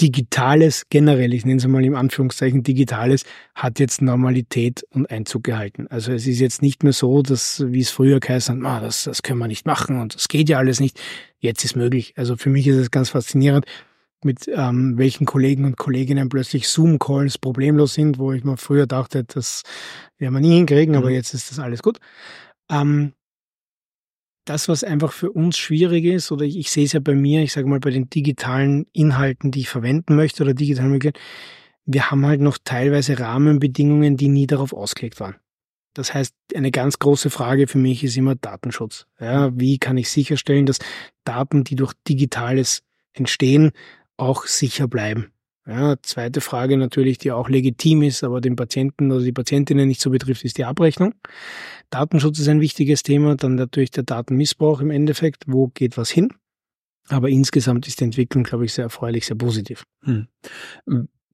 [SPEAKER 3] Digitales generell, ich nenne es mal im Anführungszeichen Digitales, hat jetzt Normalität und Einzug gehalten. Also es ist jetzt nicht mehr so, dass, wie es früher geheißen hat, ah, das, das können wir nicht machen und das geht ja alles nicht. Jetzt ist möglich. Also für mich ist es ganz faszinierend mit ähm, welchen Kollegen und Kolleginnen plötzlich Zoom-Calls problemlos sind, wo ich mir früher dachte, das werden wir nie hinkriegen, mhm. aber jetzt ist das alles gut. Ähm, das, was einfach für uns schwierig ist, oder ich, ich sehe es ja bei mir, ich sage mal bei den digitalen Inhalten, die ich verwenden möchte oder digitalen Möglichkeiten, wir haben halt noch teilweise Rahmenbedingungen, die nie darauf ausgelegt waren. Das heißt, eine ganz große Frage für mich ist immer Datenschutz. Ja, wie kann ich sicherstellen, dass Daten, die durch Digitales entstehen, auch sicher bleiben. Ja, zweite Frage natürlich, die auch legitim ist, aber den Patienten oder die Patientinnen nicht so betrifft, ist die Abrechnung. Datenschutz ist ein wichtiges Thema, dann natürlich der Datenmissbrauch im Endeffekt, wo geht was hin. Aber insgesamt ist die Entwicklung, glaube ich, sehr erfreulich, sehr positiv. Hm.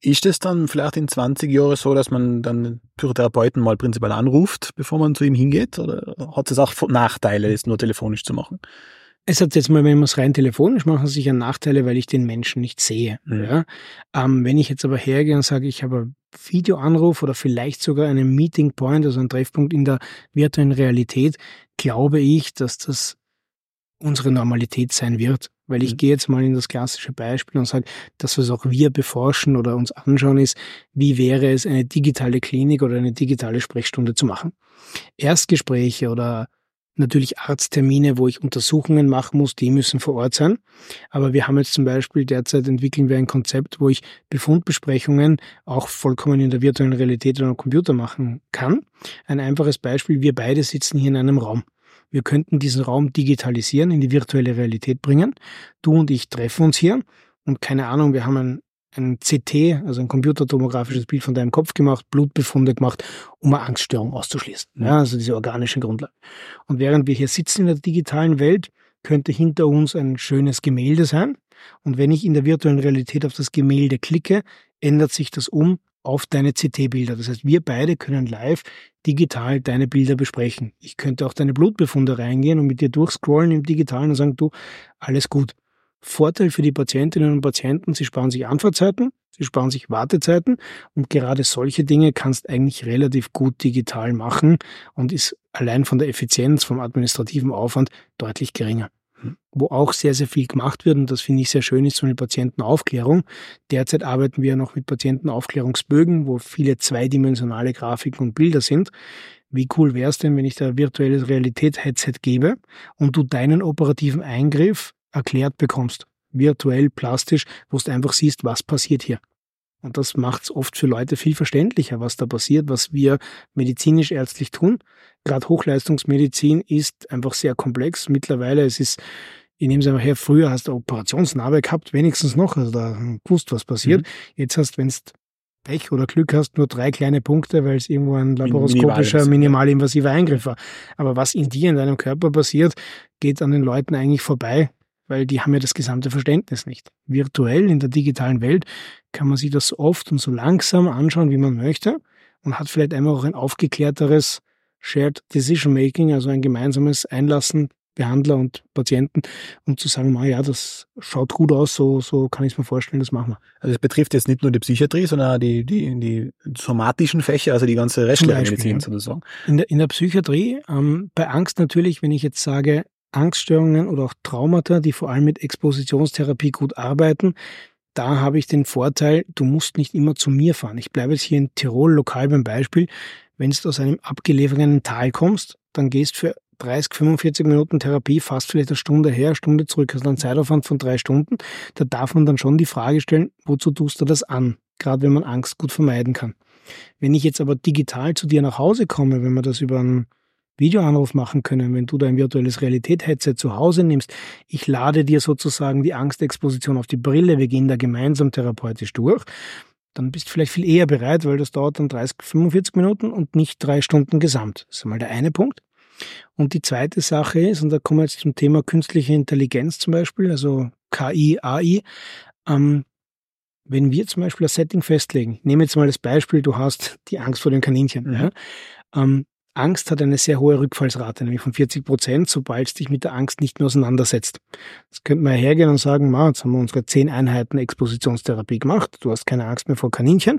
[SPEAKER 2] Ist es dann vielleicht in 20 Jahren so, dass man dann Psychotherapeuten mal prinzipiell anruft, bevor man zu ihm hingeht? Oder hat es auch Nachteile, es nur telefonisch zu machen?
[SPEAKER 3] Es hat jetzt mal, wenn man es rein telefonisch machen, sicher Nachteile, weil ich den Menschen nicht sehe. Mhm. Ja? Ähm, wenn ich jetzt aber hergehe und sage, ich habe Videoanruf oder vielleicht sogar einen Meeting Point, also einen Treffpunkt in der virtuellen Realität, glaube ich, dass das unsere Normalität sein wird. Weil ich mhm. gehe jetzt mal in das klassische Beispiel und sage, das, was auch wir beforschen oder uns anschauen, ist, wie wäre es, eine digitale Klinik oder eine digitale Sprechstunde zu machen. Erstgespräche oder natürlich Arzttermine, wo ich Untersuchungen machen muss, die müssen vor Ort sein. Aber wir haben jetzt zum Beispiel derzeit entwickeln wir ein Konzept, wo ich Befundbesprechungen auch vollkommen in der virtuellen Realität oder am Computer machen kann. Ein einfaches Beispiel, wir beide sitzen hier in einem Raum. Wir könnten diesen Raum digitalisieren, in die virtuelle Realität bringen. Du und ich treffen uns hier und keine Ahnung, wir haben ein ein CT, also ein computertomografisches Bild von deinem Kopf gemacht, Blutbefunde gemacht, um eine Angststörung auszuschließen. Ja, also diese organischen Grundlagen. Und während wir hier sitzen in der digitalen Welt, könnte hinter uns ein schönes Gemälde sein. Und wenn ich in der virtuellen Realität auf das Gemälde klicke, ändert sich das um auf deine CT-Bilder. Das heißt, wir beide können live digital deine Bilder besprechen. Ich könnte auch deine Blutbefunde reingehen und mit dir durchscrollen im Digitalen und sagen, du, alles gut. Vorteil für die Patientinnen und Patienten, sie sparen sich Anfahrtzeiten, sie sparen sich Wartezeiten und gerade solche Dinge kannst eigentlich relativ gut digital machen und ist allein von der Effizienz, vom administrativen Aufwand deutlich geringer. wo auch sehr, sehr viel gemacht wird und das finde ich sehr schön, ist so eine Patientenaufklärung. Derzeit arbeiten wir ja noch mit Patientenaufklärungsbögen, wo viele zweidimensionale Grafiken und Bilder sind. Wie cool wäre es denn, wenn ich da virtuelles Realität-Headset gebe und du deinen operativen Eingriff erklärt bekommst? Virtuell, plastisch, wo du einfach siehst, was passiert hier. Und das macht es oft für Leute viel verständlicher, was da passiert, was wir medizinisch-ärztlich tun. Gerade Hochleistungsmedizin ist einfach sehr komplex. Mittlerweile, es ist, ich nehme es einfach her, früher hast du Operationsnarbe gehabt, wenigstens noch, also da gewusst, was passiert. Mhm. Jetzt hast, wenn es Pech oder Glück hast, nur drei kleine Punkte, weil es irgendwo ein laparoskopischer, minimalinvasiver Eingriff war. Aber was in dir, in deinem Körper passiert, geht an den Leuten eigentlich vorbei, weil die haben ja das gesamte Verständnis nicht. Virtuell in der digitalen Welt kann man sich das so oft und so langsam anschauen, wie man möchte und hat vielleicht einmal auch ein aufgeklärteres Shared Decision Making, also ein gemeinsames Einlassen Behandler und Patienten, um zu sagen, na ja, das schaut gut aus, so, so kann ich es mir vorstellen, das machen wir.
[SPEAKER 2] Also es betrifft jetzt nicht nur die Psychiatrie, sondern auch die, die, die somatischen Fächer, also die ganze restliche Medizin sozusagen.
[SPEAKER 3] In der, in der Psychiatrie, ähm, bei Angst natürlich, wenn ich jetzt sage, Angststörungen oder auch Traumata, die vor allem mit Expositionstherapie gut arbeiten, da habe ich den Vorteil, du musst nicht immer zu mir fahren. Ich bleibe jetzt hier in Tirol lokal beim Beispiel. Wenn du aus einem abgelegenen Tal kommst, dann gehst für 30, 45 Minuten Therapie, fast vielleicht eine Stunde her, eine Stunde zurück, also einen Zeitaufwand von drei Stunden. Da darf man dann schon die Frage stellen, wozu tust du das an? Gerade wenn man Angst gut vermeiden kann. Wenn ich jetzt aber digital zu dir nach Hause komme, wenn wir das über einen Videoanruf machen können, wenn du dein virtuelles Realität-Headset zu Hause nimmst, ich lade dir sozusagen die Angstexposition auf die Brille, wir gehen da gemeinsam therapeutisch durch, dann bist du vielleicht viel eher bereit, weil das dauert dann 30, 45 Minuten und nicht drei Stunden gesamt. Das ist einmal der eine Punkt. Und die zweite Sache ist, und da kommen wir jetzt zum Thema künstliche Intelligenz zum Beispiel, also KI, AI, ähm, wenn wir zum Beispiel das Setting festlegen, nehme jetzt mal das Beispiel, du hast die Angst vor den Kaninchen. Mhm. Ja? Ähm, Angst hat eine sehr hohe Rückfallsrate, nämlich von 40 Prozent, sobald es dich mit der Angst nicht mehr auseinandersetzt. Jetzt könnte man hergehen und sagen, ma, jetzt haben wir unsere zehn Einheiten Expositionstherapie gemacht, du hast keine Angst mehr vor Kaninchen.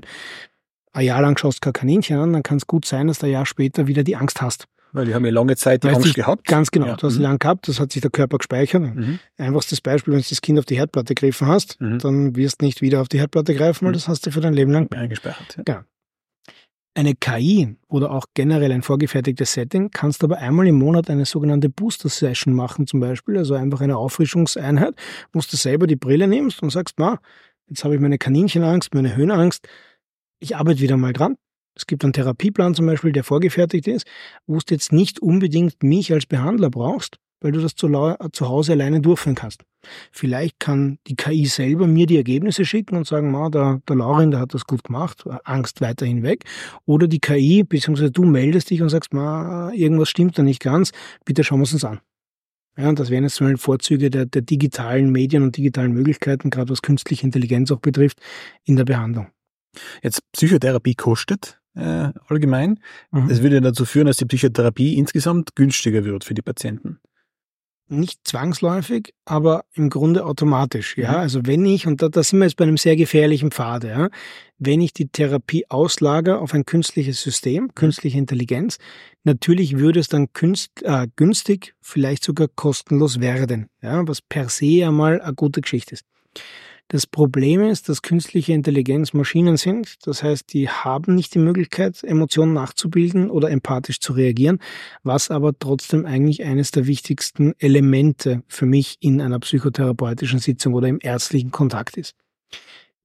[SPEAKER 3] Ein Jahr lang schaust du kein Kaninchen an, dann kann es gut sein, dass du ein Jahr später wieder die Angst hast.
[SPEAKER 2] Weil die haben ja lange Zeit die Angst gehabt.
[SPEAKER 3] Ganz genau, ja. du hast sie mhm. lange gehabt, das hat sich der Körper gespeichert. Mhm. Einfachstes Beispiel, wenn du das Kind auf die Herdplatte gegriffen hast, mhm. dann wirst du nicht wieder auf die Herdplatte greifen, weil mhm. das hast du für dein Leben lang
[SPEAKER 2] eingespeichert.
[SPEAKER 3] Ja. Genau. Eine KI oder auch generell ein vorgefertigtes Setting kannst aber einmal im Monat eine sogenannte Booster Session machen zum Beispiel, also einfach eine Auffrischungseinheit, wo du selber die Brille nimmst und sagst, na, jetzt habe ich meine Kaninchenangst, meine Höhenangst, ich arbeite wieder mal dran, es gibt einen Therapieplan zum Beispiel, der vorgefertigt ist, wo du jetzt nicht unbedingt mich als Behandler brauchst, weil du das zu, zu Hause alleine durchführen kannst. Vielleicht kann die KI selber mir die Ergebnisse schicken und sagen, Ma, der, der Laurin, der hat das gut gemacht, Angst weiterhin weg. Oder die KI, beziehungsweise du meldest dich und sagst, Ma, irgendwas stimmt da nicht ganz, bitte schauen wir es uns an. Ja, und das wären jetzt mal Vorzüge der, der digitalen Medien und digitalen Möglichkeiten, gerade was künstliche Intelligenz auch betrifft, in der Behandlung.
[SPEAKER 2] Jetzt Psychotherapie kostet äh, allgemein. Mhm. Das würde dazu führen, dass die Psychotherapie insgesamt günstiger wird für die Patienten.
[SPEAKER 3] Nicht zwangsläufig, aber im Grunde automatisch. Ja, mhm. also wenn ich, und da, da sind wir jetzt bei einem sehr gefährlichen Pfad, ja, wenn ich die Therapie auslager auf ein künstliches System, mhm. künstliche Intelligenz, natürlich würde es dann künst, äh, günstig, vielleicht sogar kostenlos werden, ja, was per se einmal eine gute Geschichte ist. Das Problem ist, dass künstliche Intelligenz Maschinen sind. Das heißt, die haben nicht die Möglichkeit, Emotionen nachzubilden oder empathisch zu reagieren, was aber trotzdem eigentlich eines der wichtigsten Elemente für mich in einer psychotherapeutischen Sitzung oder im ärztlichen Kontakt ist.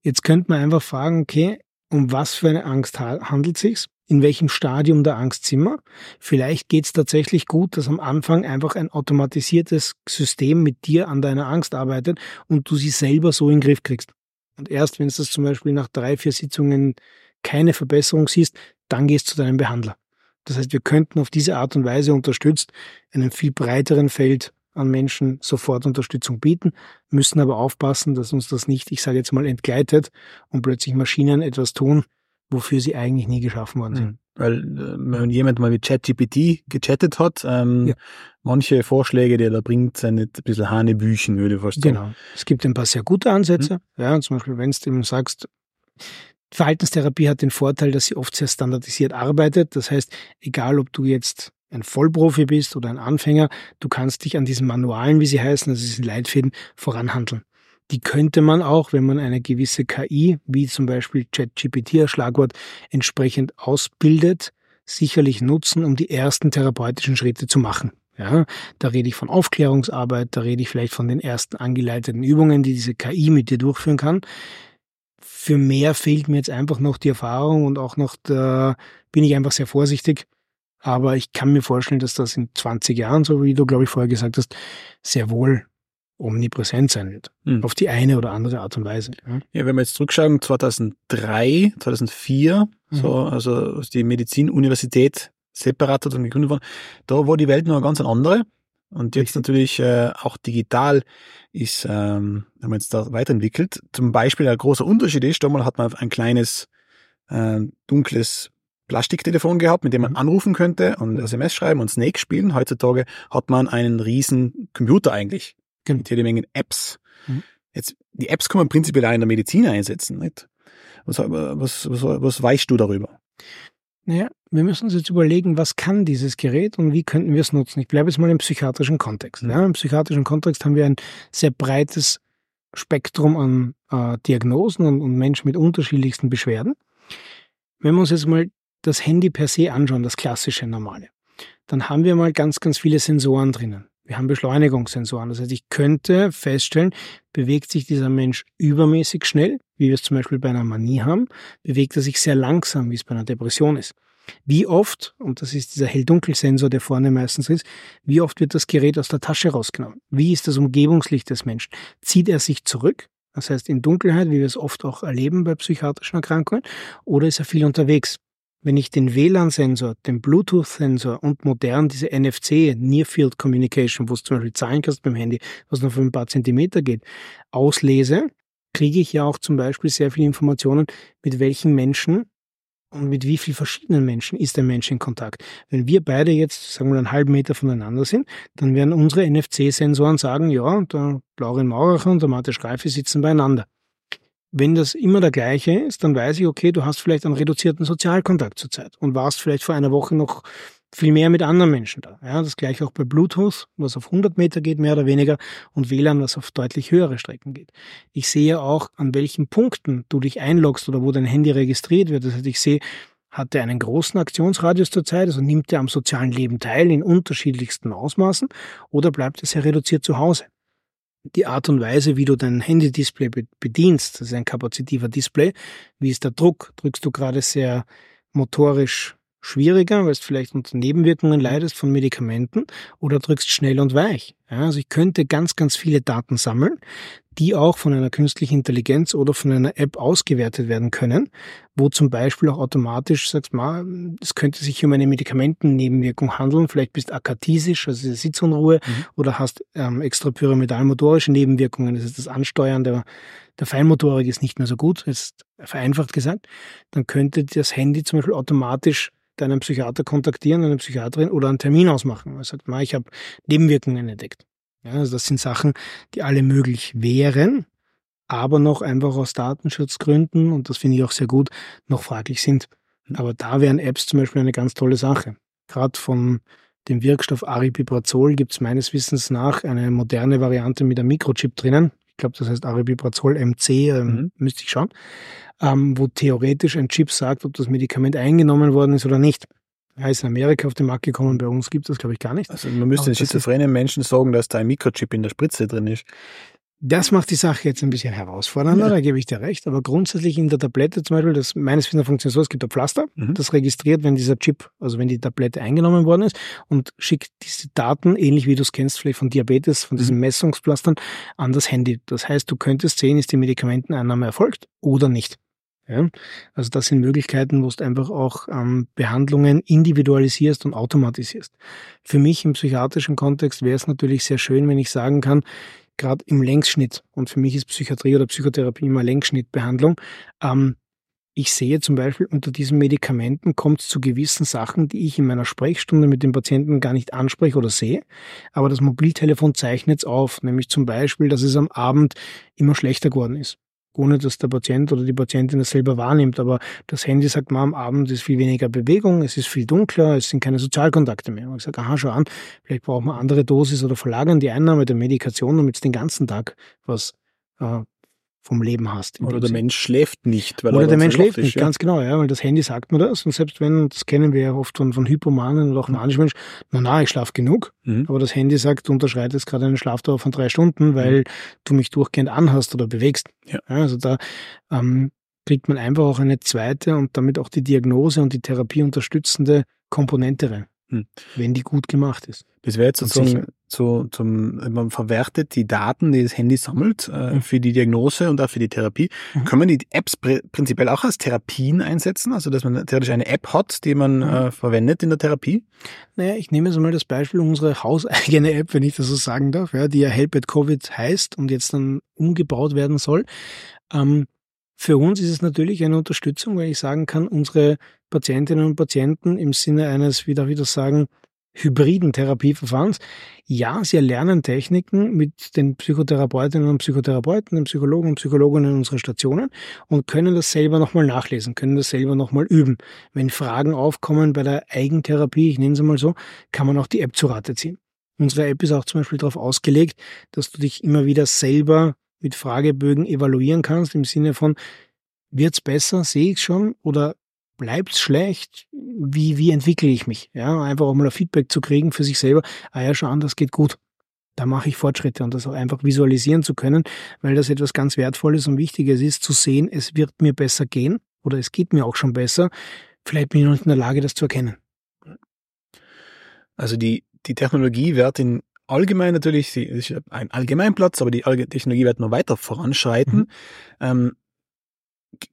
[SPEAKER 3] Jetzt könnte man einfach fragen, okay, um was für eine Angst handelt es sich? In welchem Stadium der Angst sind wir. Vielleicht geht es tatsächlich gut, dass am Anfang einfach ein automatisiertes System mit dir an deiner Angst arbeitet und du sie selber so in den Griff kriegst. Und erst wenn du das zum Beispiel nach drei, vier Sitzungen keine Verbesserung siehst, dann gehst du zu deinem Behandler. Das heißt, wir könnten auf diese Art und Weise unterstützt einem viel breiteren Feld an Menschen sofort Unterstützung bieten, müssen aber aufpassen, dass uns das nicht, ich sage jetzt mal, entgleitet und plötzlich Maschinen etwas tun, wofür sie eigentlich nie geschaffen worden sind. Mhm.
[SPEAKER 2] Weil äh, wenn jemand mal mit ChatGPT gechattet hat, ähm, ja. manche Vorschläge, die er da bringt, sind nicht ein bisschen Hanebüchen, würde ich fast
[SPEAKER 3] sagen. Genau. Es gibt ein paar sehr gute Ansätze. Mhm. Ja, zum Beispiel, wenn du ihm sagst, Verhaltenstherapie hat den Vorteil, dass sie oft sehr standardisiert arbeitet. Das heißt, egal ob du jetzt ein Vollprofi bist oder ein Anfänger, du kannst dich an diesen Manualen, wie sie heißen, also diesen Leitfäden, voranhandeln. Die könnte man auch, wenn man eine gewisse KI, wie zum Beispiel ChatGPT Schlagwort, entsprechend ausbildet, sicherlich nutzen, um die ersten therapeutischen Schritte zu machen. Ja, da rede ich von Aufklärungsarbeit, da rede ich vielleicht von den ersten angeleiteten Übungen, die diese KI mit dir durchführen kann. Für mehr fehlt mir jetzt einfach noch die Erfahrung und auch noch da bin ich einfach sehr vorsichtig. Aber ich kann mir vorstellen, dass das in 20 Jahren, so wie du, glaube ich, vorher gesagt hast, sehr wohl omnipräsent sein wird. Mhm. Auf die eine oder andere Art und Weise.
[SPEAKER 2] Ja, ja wenn wir jetzt zurückschauen, 2003, 2004, mhm. so, also die Medizinuniversität separat und gegründet worden, da war die Welt noch eine ganz andere. Und jetzt natürlich äh, auch digital ist, ähm, haben wir jetzt da weiterentwickelt. Zum Beispiel ein großer Unterschied ist, damals hat man ein kleines äh, dunkles Plastiktelefon gehabt, mit dem man mhm. anrufen könnte und SMS schreiben und Snake spielen. Heutzutage hat man einen riesen Computer eigentlich genau. mit jede Menge Apps. Mhm. Jetzt, die Apps kann man prinzipiell auch in der Medizin einsetzen, nicht? Was, was, was, was weißt du darüber?
[SPEAKER 3] Naja, wir müssen uns jetzt überlegen, was kann dieses Gerät und wie könnten wir es nutzen. Ich bleibe jetzt mal im psychiatrischen Kontext. Mhm. Ja, Im psychiatrischen Kontext haben wir ein sehr breites Spektrum an äh, Diagnosen und, und Menschen mit unterschiedlichsten Beschwerden. Wenn wir uns jetzt mal das Handy per se anschauen, das klassische normale, dann haben wir mal ganz, ganz viele Sensoren drinnen. Wir haben Beschleunigungssensoren. Das heißt, ich könnte feststellen, bewegt sich dieser Mensch übermäßig schnell, wie wir es zum Beispiel bei einer Manie haben, bewegt er sich sehr langsam, wie es bei einer Depression ist. Wie oft, und das ist dieser Hell-Dunkel-Sensor, der vorne meistens ist, wie oft wird das Gerät aus der Tasche rausgenommen? Wie ist das Umgebungslicht des Menschen? Zieht er sich zurück? Das heißt in Dunkelheit, wie wir es oft auch erleben bei psychiatrischen Erkrankungen, oder ist er viel unterwegs? Wenn ich den WLAN-Sensor, den Bluetooth-Sensor und modern diese NFC, Near Field Communication, wo es zum Beispiel zahlen kannst beim Handy, was nur für ein paar Zentimeter geht, auslese, kriege ich ja auch zum Beispiel sehr viele Informationen, mit welchen Menschen und mit wie vielen verschiedenen Menschen ist der Mensch in Kontakt. Wenn wir beide jetzt, sagen wir, einen halben Meter voneinander sind, dann werden unsere NFC-Sensoren sagen, ja, der Laurin Mauracher und der Martin Schreife sitzen beieinander. Wenn das immer der gleiche ist, dann weiß ich, okay, du hast vielleicht einen reduzierten Sozialkontakt zurzeit und warst vielleicht vor einer Woche noch viel mehr mit anderen Menschen da. Ja, das gleiche auch bei Bluetooth, was auf 100 Meter geht, mehr oder weniger, und WLAN, was auf deutlich höhere Strecken geht. Ich sehe auch, an welchen Punkten du dich einloggst oder wo dein Handy registriert wird. Das heißt, ich sehe, hat er einen großen Aktionsradius zurzeit, also nimmt er am sozialen Leben teil in unterschiedlichsten Ausmaßen oder bleibt er sehr reduziert zu Hause? Die Art und Weise, wie du dein Handy-Display bedienst, das ist ein kapazitiver Display, wie ist der Druck? Drückst du gerade sehr motorisch schwieriger, weil du vielleicht unter Nebenwirkungen leidest von Medikamenten oder drückst schnell und weich. Ja, also ich könnte ganz, ganz viele Daten sammeln, die auch von einer künstlichen Intelligenz oder von einer App ausgewertet werden können, wo zum Beispiel auch automatisch sagst, mal, es könnte sich um eine Medikamentennebenwirkung handeln, vielleicht bist akatisisch, also Sitzunruhe, mhm. oder hast ähm, extrapyramidalmotorische Nebenwirkungen, das ist das Ansteuern der, der Feinmotorik ist nicht mehr so gut, ist vereinfacht gesagt, dann könnte das Handy zum Beispiel automatisch deinen Psychiater kontaktieren, eine Psychiaterin oder einen Termin ausmachen. Er sagt, ich habe Nebenwirkungen entdeckt. Ja, also das sind Sachen, die alle möglich wären, aber noch einfach aus Datenschutzgründen, und das finde ich auch sehr gut, noch fraglich sind. Aber da wären Apps zum Beispiel eine ganz tolle Sache. Gerade von dem Wirkstoff Aripiprazol gibt es meines Wissens nach eine moderne Variante mit einem Mikrochip drinnen. Ich glaube, das heißt Aripiprazol MC, ähm, mhm. müsste ich schauen ähm, wo theoretisch ein Chip sagt, ob das Medikament eingenommen worden ist oder nicht. Er ist in Amerika auf den Markt gekommen, bei uns gibt es das, glaube ich, gar nicht.
[SPEAKER 2] Also man müsste den schizophrenen Menschen sagen, dass da ein Mikrochip in der Spritze drin ist.
[SPEAKER 3] Das macht die Sache jetzt ein bisschen herausfordernder, ja. da gebe ich dir recht. Aber grundsätzlich in der Tablette zum Beispiel, das meines Wissens funktioniert so, es gibt ein Pflaster, mhm. das registriert, wenn dieser Chip, also wenn die Tablette eingenommen worden ist und schickt diese Daten, ähnlich wie du es kennst, vielleicht von Diabetes, von diesen mhm. Messungspflastern, an das Handy. Das heißt, du könntest sehen, ist die Medikamenteneinnahme erfolgt oder nicht. Ja? Also das sind Möglichkeiten, wo du einfach auch ähm, Behandlungen individualisierst und automatisierst. Für mich im psychiatrischen Kontext wäre es natürlich sehr schön, wenn ich sagen kann, gerade im Längsschnitt, und für mich ist Psychiatrie oder Psychotherapie immer Längsschnittbehandlung, ähm, ich sehe zum Beispiel unter diesen Medikamenten kommt es zu gewissen Sachen, die ich in meiner Sprechstunde mit dem Patienten gar nicht anspreche oder sehe. Aber das Mobiltelefon zeichnet es auf, nämlich zum Beispiel, dass es am Abend immer schlechter geworden ist ohne dass der Patient oder die Patientin das selber wahrnimmt. Aber das Handy sagt man am Abend ist viel weniger Bewegung, es ist viel dunkler, es sind keine Sozialkontakte mehr. Und ich sage, aha, schau an, vielleicht brauchen wir andere Dosis oder verlagern die Einnahme der Medikation, damit es den ganzen Tag was äh, vom Leben hast.
[SPEAKER 2] Oder der. Mensch schläft nicht.
[SPEAKER 3] Weil oder der Mensch schläft nicht, ja. ganz genau, ja, weil das Handy sagt mir das. Und selbst wenn, das kennen wir ja oft von, von Hypomanen oder auch manchen Menschen, na na, ich schlafe genug. Mhm. Aber das Handy sagt, du unterschreitest gerade einen Schlafdauer von drei Stunden, weil mhm. du mich durchgehend anhast oder bewegst. Ja. ja also da ähm, kriegt man einfach auch eine zweite und damit auch die Diagnose und die Therapie unterstützende Komponente rein. Hm. Wenn die gut gemacht ist.
[SPEAKER 2] Das wäre jetzt sozusagen so zum, man verwertet die Daten, die das Handy sammelt, äh, mhm. für die Diagnose und auch für die Therapie. Mhm. Können man die Apps pr prinzipiell auch als Therapien einsetzen? Also, dass man theoretisch eine App hat, die man mhm. äh, verwendet in der Therapie?
[SPEAKER 3] Naja, ich nehme jetzt mal das Beispiel unsere hauseigene App, wenn ich das so sagen darf, ja, die ja Help at Covid heißt und jetzt dann umgebaut werden soll. Ähm, für uns ist es natürlich eine Unterstützung, weil ich sagen kann, unsere Patientinnen und Patienten im Sinne eines, wie darf ich das sagen, hybriden Therapieverfahrens. Ja, sie erlernen Techniken mit den Psychotherapeutinnen und Psychotherapeuten, den Psychologen und Psychologinnen unserer Stationen und können das selber nochmal nachlesen, können das selber nochmal üben. Wenn Fragen aufkommen bei der Eigentherapie, ich nenne es mal so, kann man auch die App zu Rate ziehen. Unsere App ist auch zum Beispiel darauf ausgelegt, dass du dich immer wieder selber mit Fragebögen evaluieren kannst, im Sinne von, wird's besser, sehe ich schon, oder bleibt's schlecht? Wie, wie entwickle ich mich? Ja, einfach auch mal ein Feedback zu kriegen für sich selber. Ah ja, schau an, das geht gut. Da mache ich Fortschritte und das auch einfach visualisieren zu können, weil das etwas ganz Wertvolles und Wichtiges ist, zu sehen, es wird mir besser gehen oder es geht mir auch schon besser. Vielleicht bin ich noch nicht in der Lage, das zu erkennen.
[SPEAKER 2] Also die, die Technologie wird in allgemein natürlich, sie ist ein Allgemeinplatz, aber die Technologie wird noch weiter voranschreiten. Mhm. Ähm,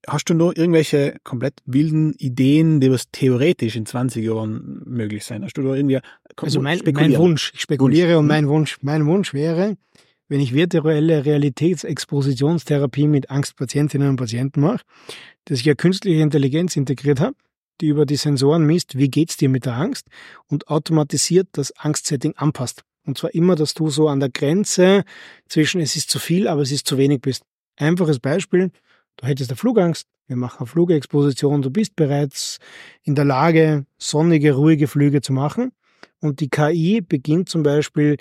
[SPEAKER 2] hast du noch irgendwelche komplett wilden Ideen, die was theoretisch in 20 Jahren möglich sein? Hast du da irgendwie
[SPEAKER 3] Also mein, mein Wunsch, ich spekuliere Wunsch. und mein Wunsch, mein Wunsch wäre, wenn ich virtuelle Realitätsexpositionstherapie mit Angstpatientinnen und Patienten mache, dass ich ja künstliche Intelligenz integriert habe, die über die Sensoren misst, wie geht's dir mit der Angst und automatisiert das Angstsetting anpasst. Und zwar immer, dass du so an der Grenze zwischen es ist zu viel, aber es ist zu wenig bist. Einfaches Beispiel. Du hättest eine Flugangst. Wir machen eine Flugexposition. Du bist bereits in der Lage, sonnige, ruhige Flüge zu machen. Und die KI beginnt zum Beispiel,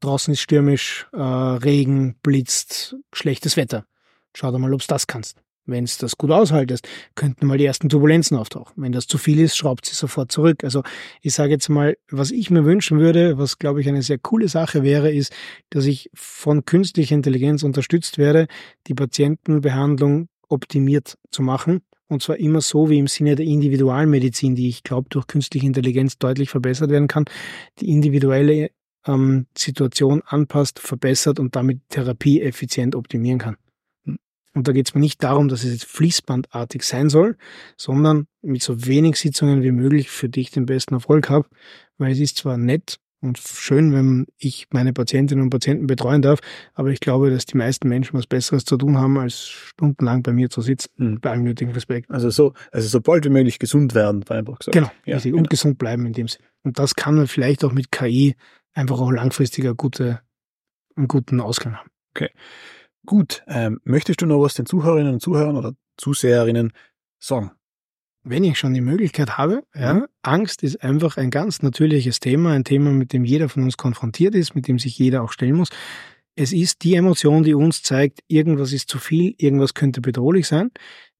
[SPEAKER 3] draußen ist stürmisch, äh, Regen, blitzt, schlechtes Wetter. Schau doch mal, ob du das kannst. Wenn es das gut aushaltest, könnten mal die ersten Turbulenzen auftauchen. Wenn das zu viel ist, schraubt sie sofort zurück. Also ich sage jetzt mal, was ich mir wünschen würde, was glaube ich eine sehr coole Sache wäre, ist, dass ich von künstlicher Intelligenz unterstützt werde, die Patientenbehandlung optimiert zu machen. Und zwar immer so wie im Sinne der Individualmedizin, die ich glaube durch künstliche Intelligenz deutlich verbessert werden kann, die individuelle ähm, Situation anpasst, verbessert und damit Therapie effizient optimieren kann. Und da geht es mir nicht darum, dass es jetzt fließbandartig sein soll, sondern mit so wenig Sitzungen wie möglich für dich den besten Erfolg habe, weil es ist zwar nett und schön, wenn ich meine Patientinnen und Patienten betreuen darf, aber ich glaube, dass die meisten Menschen was Besseres zu tun haben, als stundenlang bei mir zu sitzen, mhm. bei allem nötigen Respekt.
[SPEAKER 2] Also so, also so bald wie möglich gesund werden, einfach
[SPEAKER 3] gesagt. Genau, ja, richtig, genau. und gesund bleiben in dem Sinne. Und das kann man vielleicht auch mit KI einfach auch langfristig eine gute, einen guten Ausgang haben.
[SPEAKER 2] Okay. Gut, ähm, möchtest du noch was den Zuhörerinnen und Zuhörern oder Zuseherinnen sagen?
[SPEAKER 3] Wenn ich schon die Möglichkeit habe, ja, mhm. Angst ist einfach ein ganz natürliches Thema, ein Thema, mit dem jeder von uns konfrontiert ist, mit dem sich jeder auch stellen muss. Es ist die Emotion, die uns zeigt, irgendwas ist zu viel, irgendwas könnte bedrohlich sein.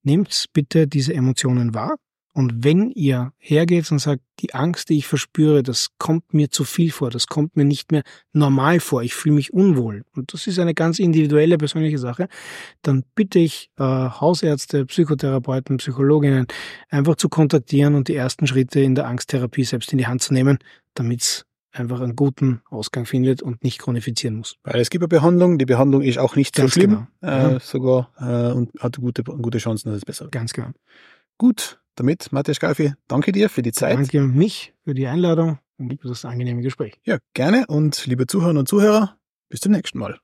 [SPEAKER 3] Nehmt bitte diese Emotionen wahr und wenn ihr hergeht und sagt, die Angst, die ich verspüre, das kommt mir zu viel vor, das kommt mir nicht mehr normal vor, ich fühle mich unwohl und das ist eine ganz individuelle, persönliche Sache, dann bitte ich äh, Hausärzte, Psychotherapeuten, Psychologinnen einfach zu kontaktieren und die ersten Schritte in der Angsttherapie selbst in die Hand zu nehmen, damit es einfach einen guten Ausgang findet und nicht chronifizieren muss.
[SPEAKER 2] Weil es gibt eine Behandlung, die Behandlung ist auch nicht Ganz so schlimm, genau. äh, ja. sogar äh, und hat gute, gute Chancen, dass es besser wird.
[SPEAKER 3] Ganz genau.
[SPEAKER 2] Gut, damit, Matthias Galfi, danke dir für die Zeit.
[SPEAKER 3] Danke mich für die Einladung und für das angenehme Gespräch.
[SPEAKER 2] Ja, gerne und liebe Zuhörerinnen und Zuhörer, bis zum nächsten Mal.